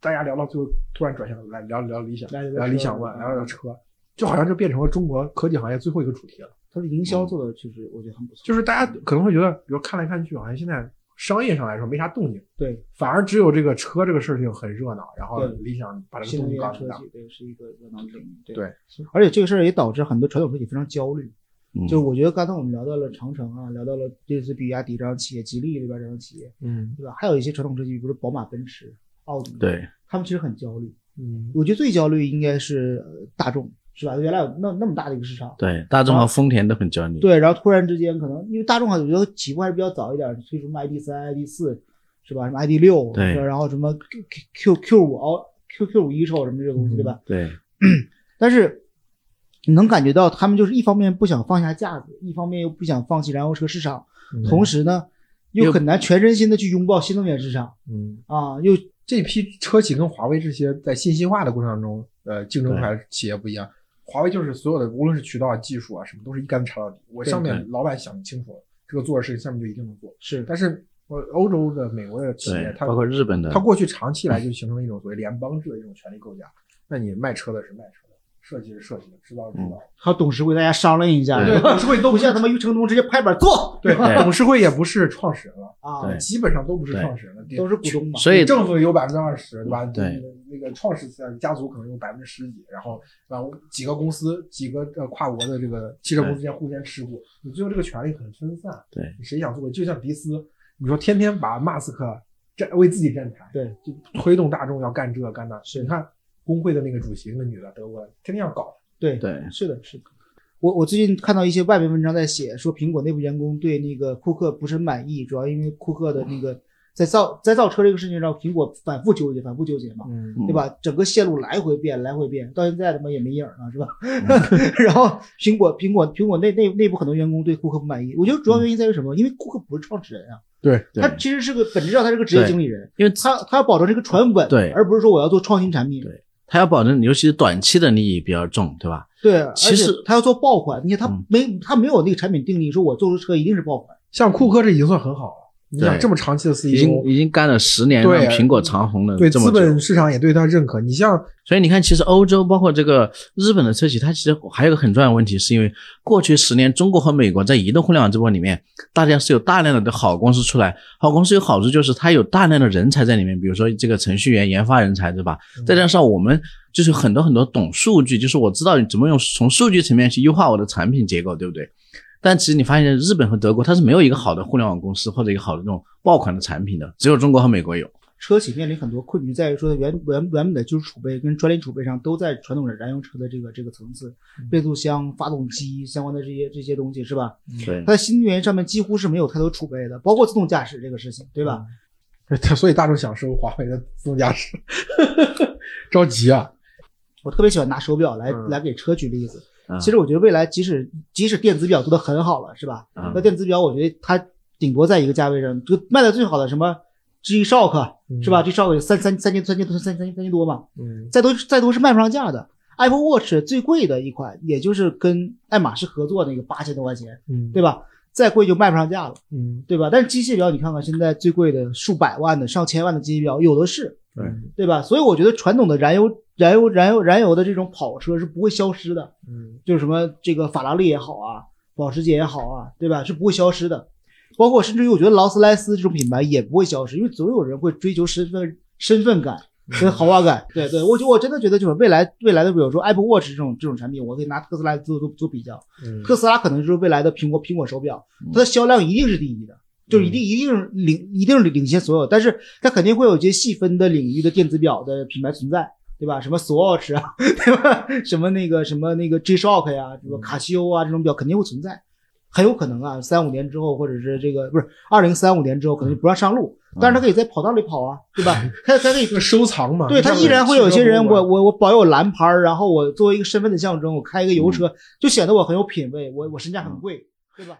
大家聊到最后突然转向来聊聊理想，聊聊聊理想 ONE，聊聊车，就好像就变成了中国科技行业最后一个主题了。它的营销做的其实我觉得很不错。就是大家可能会觉得，比如看来看去，好像现在商业上来说没啥动静，对，反而只有这个车这个事情很热闹，然后理想把这个新能动力搞大。源车企对是一个热闹点。对对，而且这个事儿也导致很多传统车企非常焦虑。嗯就我觉得刚才我们聊到了长城啊，聊到了类似比亚迪这样企业，吉利这边这样企业，嗯对吧？还有一些传统车企，比如宝马、奔驰、奥迪，对，他们其实很焦虑。嗯我觉得最焦虑应该是呃大众，是吧？原来有那那么大的一个市场，对，大众和丰田都很焦虑。对，然后突然之间可能因为大众好像我觉得起步还是比较早一点，推出什么 ID 三、ID 四，是吧？什么 ID 六，对然后什么 Q Q Q 五哦 Q Q 五 e 什么这个东西，对吧？对，但是你能感觉到他们就是一方面不想放下架子，一方面又不想放弃燃油车市场，同时呢又又很难全身心的去拥抱新能源市场嗯，啊，又这批车企跟华为这些在信息化的过程当中，呃，竞争出来的企业不一样。华为就是所有的，无论是渠道、技术啊什么，都是一竿子插到底。我上面老板想清楚了，这个做的事情，下面就一定能做。是但是我欧洲的、美国的企业对，，它包括日本的它，过去长期以来就形成了一种所谓联邦制的一种权力构架。那你卖车的是卖车的，设计是设计的，知道是制造的。还有董事会大家商量一下，对。董事会都不像他妈余承东直接拍板做，对，董事会也不是创始人了，啊，基本上都不是创始人了，都是股东嘛。所以政府有百分之二十，对吧？对，那个创始家族可能有百分之十几，然后然后几个公司、几个呃跨国的这个汽车公司之间互相持股，你最后这个权利很分散，对，谁想做？就像迪斯，你说天天把马斯克站为自己站台，对，就推动大众要干这干那，是。你看工会的那个主席，那个女的德国的，天天要搞，对对。是的，是的。我我最近看到一些外媒文章在写，说苹果内部员工对那个库克不是很满意，主要因为库克的那个在造在造车这个事情上，苹果反复纠结，反复纠结嘛，嗯。对吧？整个线路来回变，来回变，到现在他妈也没影了，是吧？然后苹果苹果苹果内内内部很多员工对库克不满意，我觉得主要原因在于什么？因为库克不是创始人啊，对，对。他其实是个本质上他是个职业经理人，因为他他要保证这个船稳，对。而不是说我要做创新产品，对他要保证，尤其是短期的利益比较重，对吧？对，其实而且他要做爆款，你看他嗯没、他没有那个产品定义，说我做出车一定是爆款。像库克这已经算很好了。你想这么长期的 CEO，已经已经干了十年，对让苹果长红了对资。本市场也对他认可。你像所以你看，其实欧洲包括这个日本的车企，它其实还有个很重要的问题，是因为过去十年中国和美国在移动互联网这波里面，大家是有大量的好公司出来，好公司有好处就是它有大量的人才在里面，比如说这个程序员、研发人才，对吧？再加上我们就是很多很多懂数据，就是我知道你怎么用从数据层面去优化我的产品结构，对不对？但其实你发现日本和德国它是没有一个好的互联网公司或者一个好的这种爆款的产品的，只有中国和美国有。车企面临很多困局，在于说原原原本的技术储备跟专利储备上都在传统的燃油车的这个这个层次，变速箱、发动机相关的这些这些东西是吧？对它在新能源上面几乎是没有太多储备的，包括自动驾驶这个事情，对吧？对，所以大众想收华为的自动驾驶，着急啊！我特别喜欢拿手表来、嗯来给车举例子。啊其实我觉得未来即使即使电子表做的很好了，是吧？嗯那电子表我觉得它顶多在一个价位上，就卖的最好的什么 G Shock 嗯是吧？G Shock 三三三千三千多三三三千多嘛，嗯再多再多是卖不上价的。Apple Watch 最贵的一款，也就是跟爱马仕合作那个八千多块钱，嗯对吧？再贵就卖不上价了，嗯，对吧？但是机械表你看看，现在最贵的数百万的、上千万的机械表有的是，对对吧？所以我觉得传统的燃油、燃油、燃油、燃油的这种跑车是不会消失的，嗯就是什么这个法拉利也好啊，保时捷也好啊，对吧？是不会消失的。包括甚至于我觉得劳斯莱斯这种品牌也不会消失，因为总有人会追求身份身份感，跟豪华感。对对，我就我真的觉得就是未来未来的，比如说 Apple Watch 这种这种产品，我可以拿特斯拉做做做比较。嗯特斯拉可能就是未来的苹果苹果手表，它的销量一定是第一的，就是一定一定是领一定是领先所有，但是它肯定会有一些细分的领域的电子表的品牌存在。对吧？什么 Swatch 啊，对吧？什么那个什么那个 G-Shock 呀，什么卡西欧啊，这种表肯定会存在，很有可能啊，三五年之后，或者是这个不是二零三五年之后，可能就不让上路，但是它可以在跑道里跑啊，对吧？它它可以 这个收藏嘛，对，它依然会有些人，我我我保有蓝牌，然后我作为一个身份的象征，我开一个油车，就显得我很有品位，我我身价很贵，对吧？